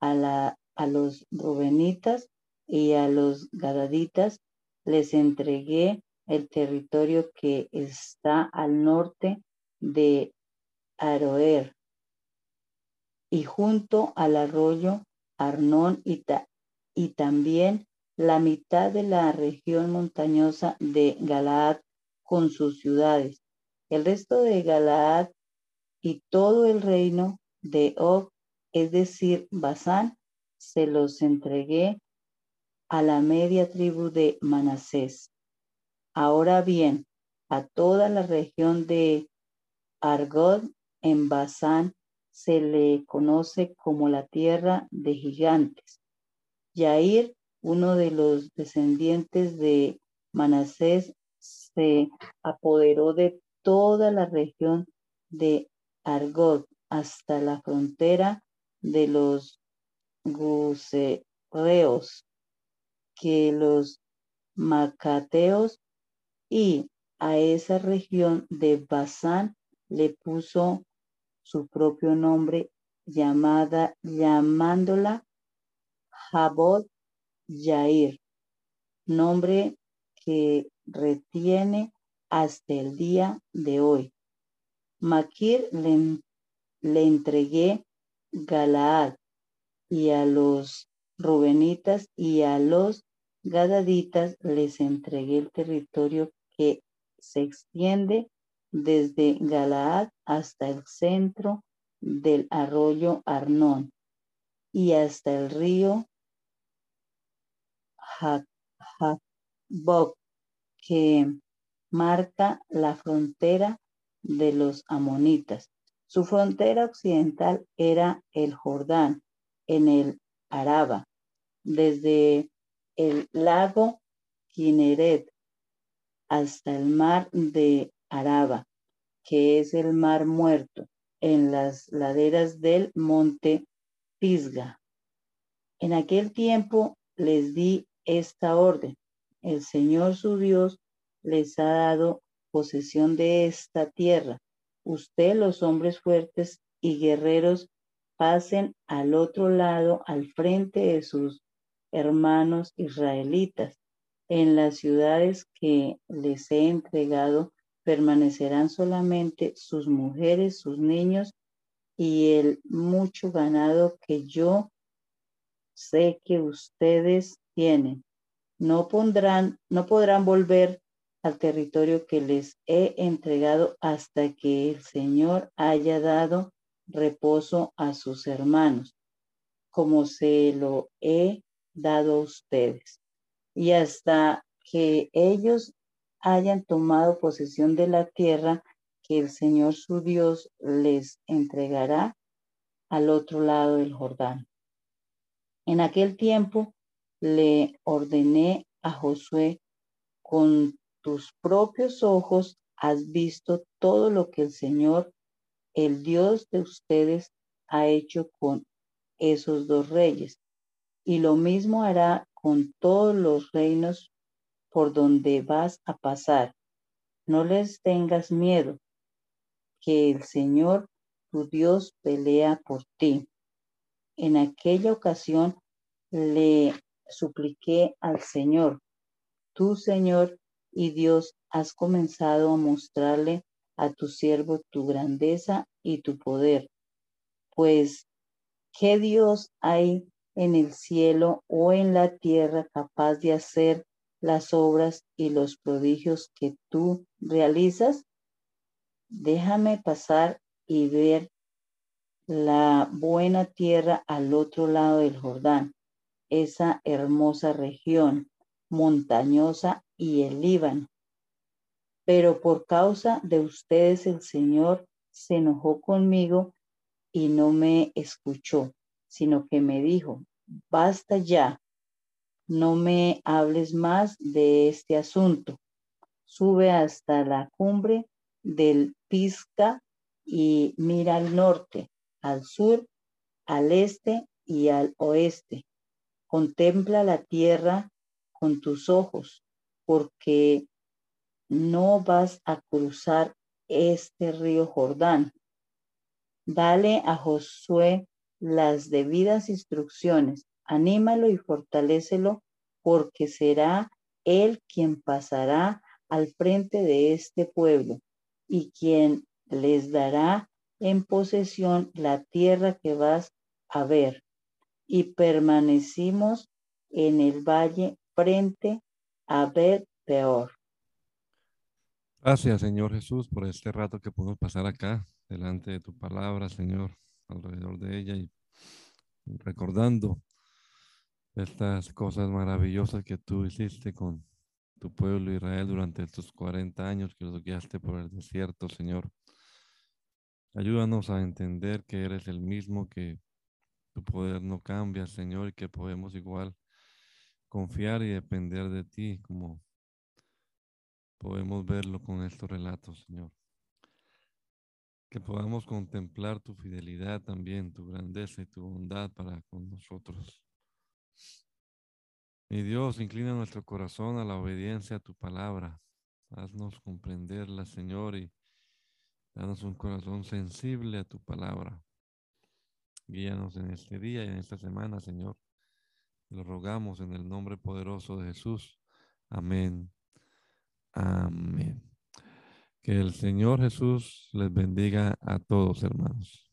a, la, a los rubenitas y a los gadaditas les entregué el territorio que está al norte de Aroer y junto al arroyo Arnón y, y también la mitad de la región montañosa de Galaad con sus ciudades. El resto de Galaad y todo el reino de Og, es decir, Basán, se los entregué a la media tribu de Manasés. Ahora bien, a toda la región de Argod en Basán se le conoce como la tierra de gigantes. Yair uno de los descendientes de Manasés, se apoderó de toda la región de Argod hasta la frontera de los Gusereos, que los Macateos y a esa región de Basán le puso su propio nombre llamada llamándola Jabot Yair, nombre que retiene hasta el día de hoy. Maquir le, le entregué Galaad y a los Rubenitas y a los Gadaditas les entregué el territorio que se extiende desde Galaad hasta el centro del arroyo Arnón y hasta el río que marca la frontera de los amonitas. Su frontera occidental era el Jordán, en el Araba, desde el lago Kineret hasta el mar de Araba, que es el mar muerto, en las laderas del monte Pisga. En aquel tiempo les di esta orden. El Señor su Dios les ha dado posesión de esta tierra. Usted, los hombres fuertes y guerreros, pasen al otro lado, al frente de sus hermanos israelitas. En las ciudades que les he entregado permanecerán solamente sus mujeres, sus niños y el mucho ganado que yo sé que ustedes tienen. No pondrán, no podrán volver al territorio que les he entregado hasta que el Señor haya dado reposo a sus hermanos, como se lo he dado a ustedes. Y hasta que ellos hayan tomado posesión de la tierra que el Señor su Dios les entregará al otro lado del Jordán. En aquel tiempo le ordené a Josué, con tus propios ojos has visto todo lo que el Señor, el Dios de ustedes, ha hecho con esos dos reyes. Y lo mismo hará con todos los reinos por donde vas a pasar. No les tengas miedo, que el Señor, tu Dios, pelea por ti. En aquella ocasión le supliqué al Señor, tú, Señor y Dios, has comenzado a mostrarle a tu siervo tu grandeza y tu poder. Pues, ¿qué Dios hay en el cielo o en la tierra capaz de hacer las obras y los prodigios que tú realizas? Déjame pasar y ver la buena tierra al otro lado del Jordán, esa hermosa región montañosa y el Líbano. Pero por causa de ustedes el Señor se enojó conmigo y no me escuchó, sino que me dijo, basta ya, no me hables más de este asunto. Sube hasta la cumbre del Pisca y mira al norte, al sur, al este y al oeste. Contempla la tierra con tus ojos, porque no vas a cruzar este río Jordán. Dale a Josué las debidas instrucciones, anímalo y fortalécelo, porque será él quien pasará al frente de este pueblo y quien les dará en posesión la tierra que vas a ver. Y permanecimos en el valle frente a ver peor. Gracias, Señor Jesús, por este rato que podemos pasar acá, delante de tu palabra, Señor, alrededor de ella y recordando estas cosas maravillosas que tú hiciste con tu pueblo Israel durante estos 40 años que los guiaste por el desierto, Señor. Ayúdanos a entender que eres el mismo, que tu poder no cambia, Señor, y que podemos igual confiar y depender de ti, como podemos verlo con estos relatos, Señor. Que podamos contemplar tu fidelidad también, tu grandeza y tu bondad para con nosotros. Mi Dios, inclina nuestro corazón a la obediencia a tu palabra. Haznos comprenderla, Señor, y danos un corazón sensible a tu palabra. Guíanos en este día y en esta semana, Señor. Lo rogamos en el nombre poderoso de Jesús. Amén. Amén. Que el Señor Jesús les bendiga a todos, hermanos.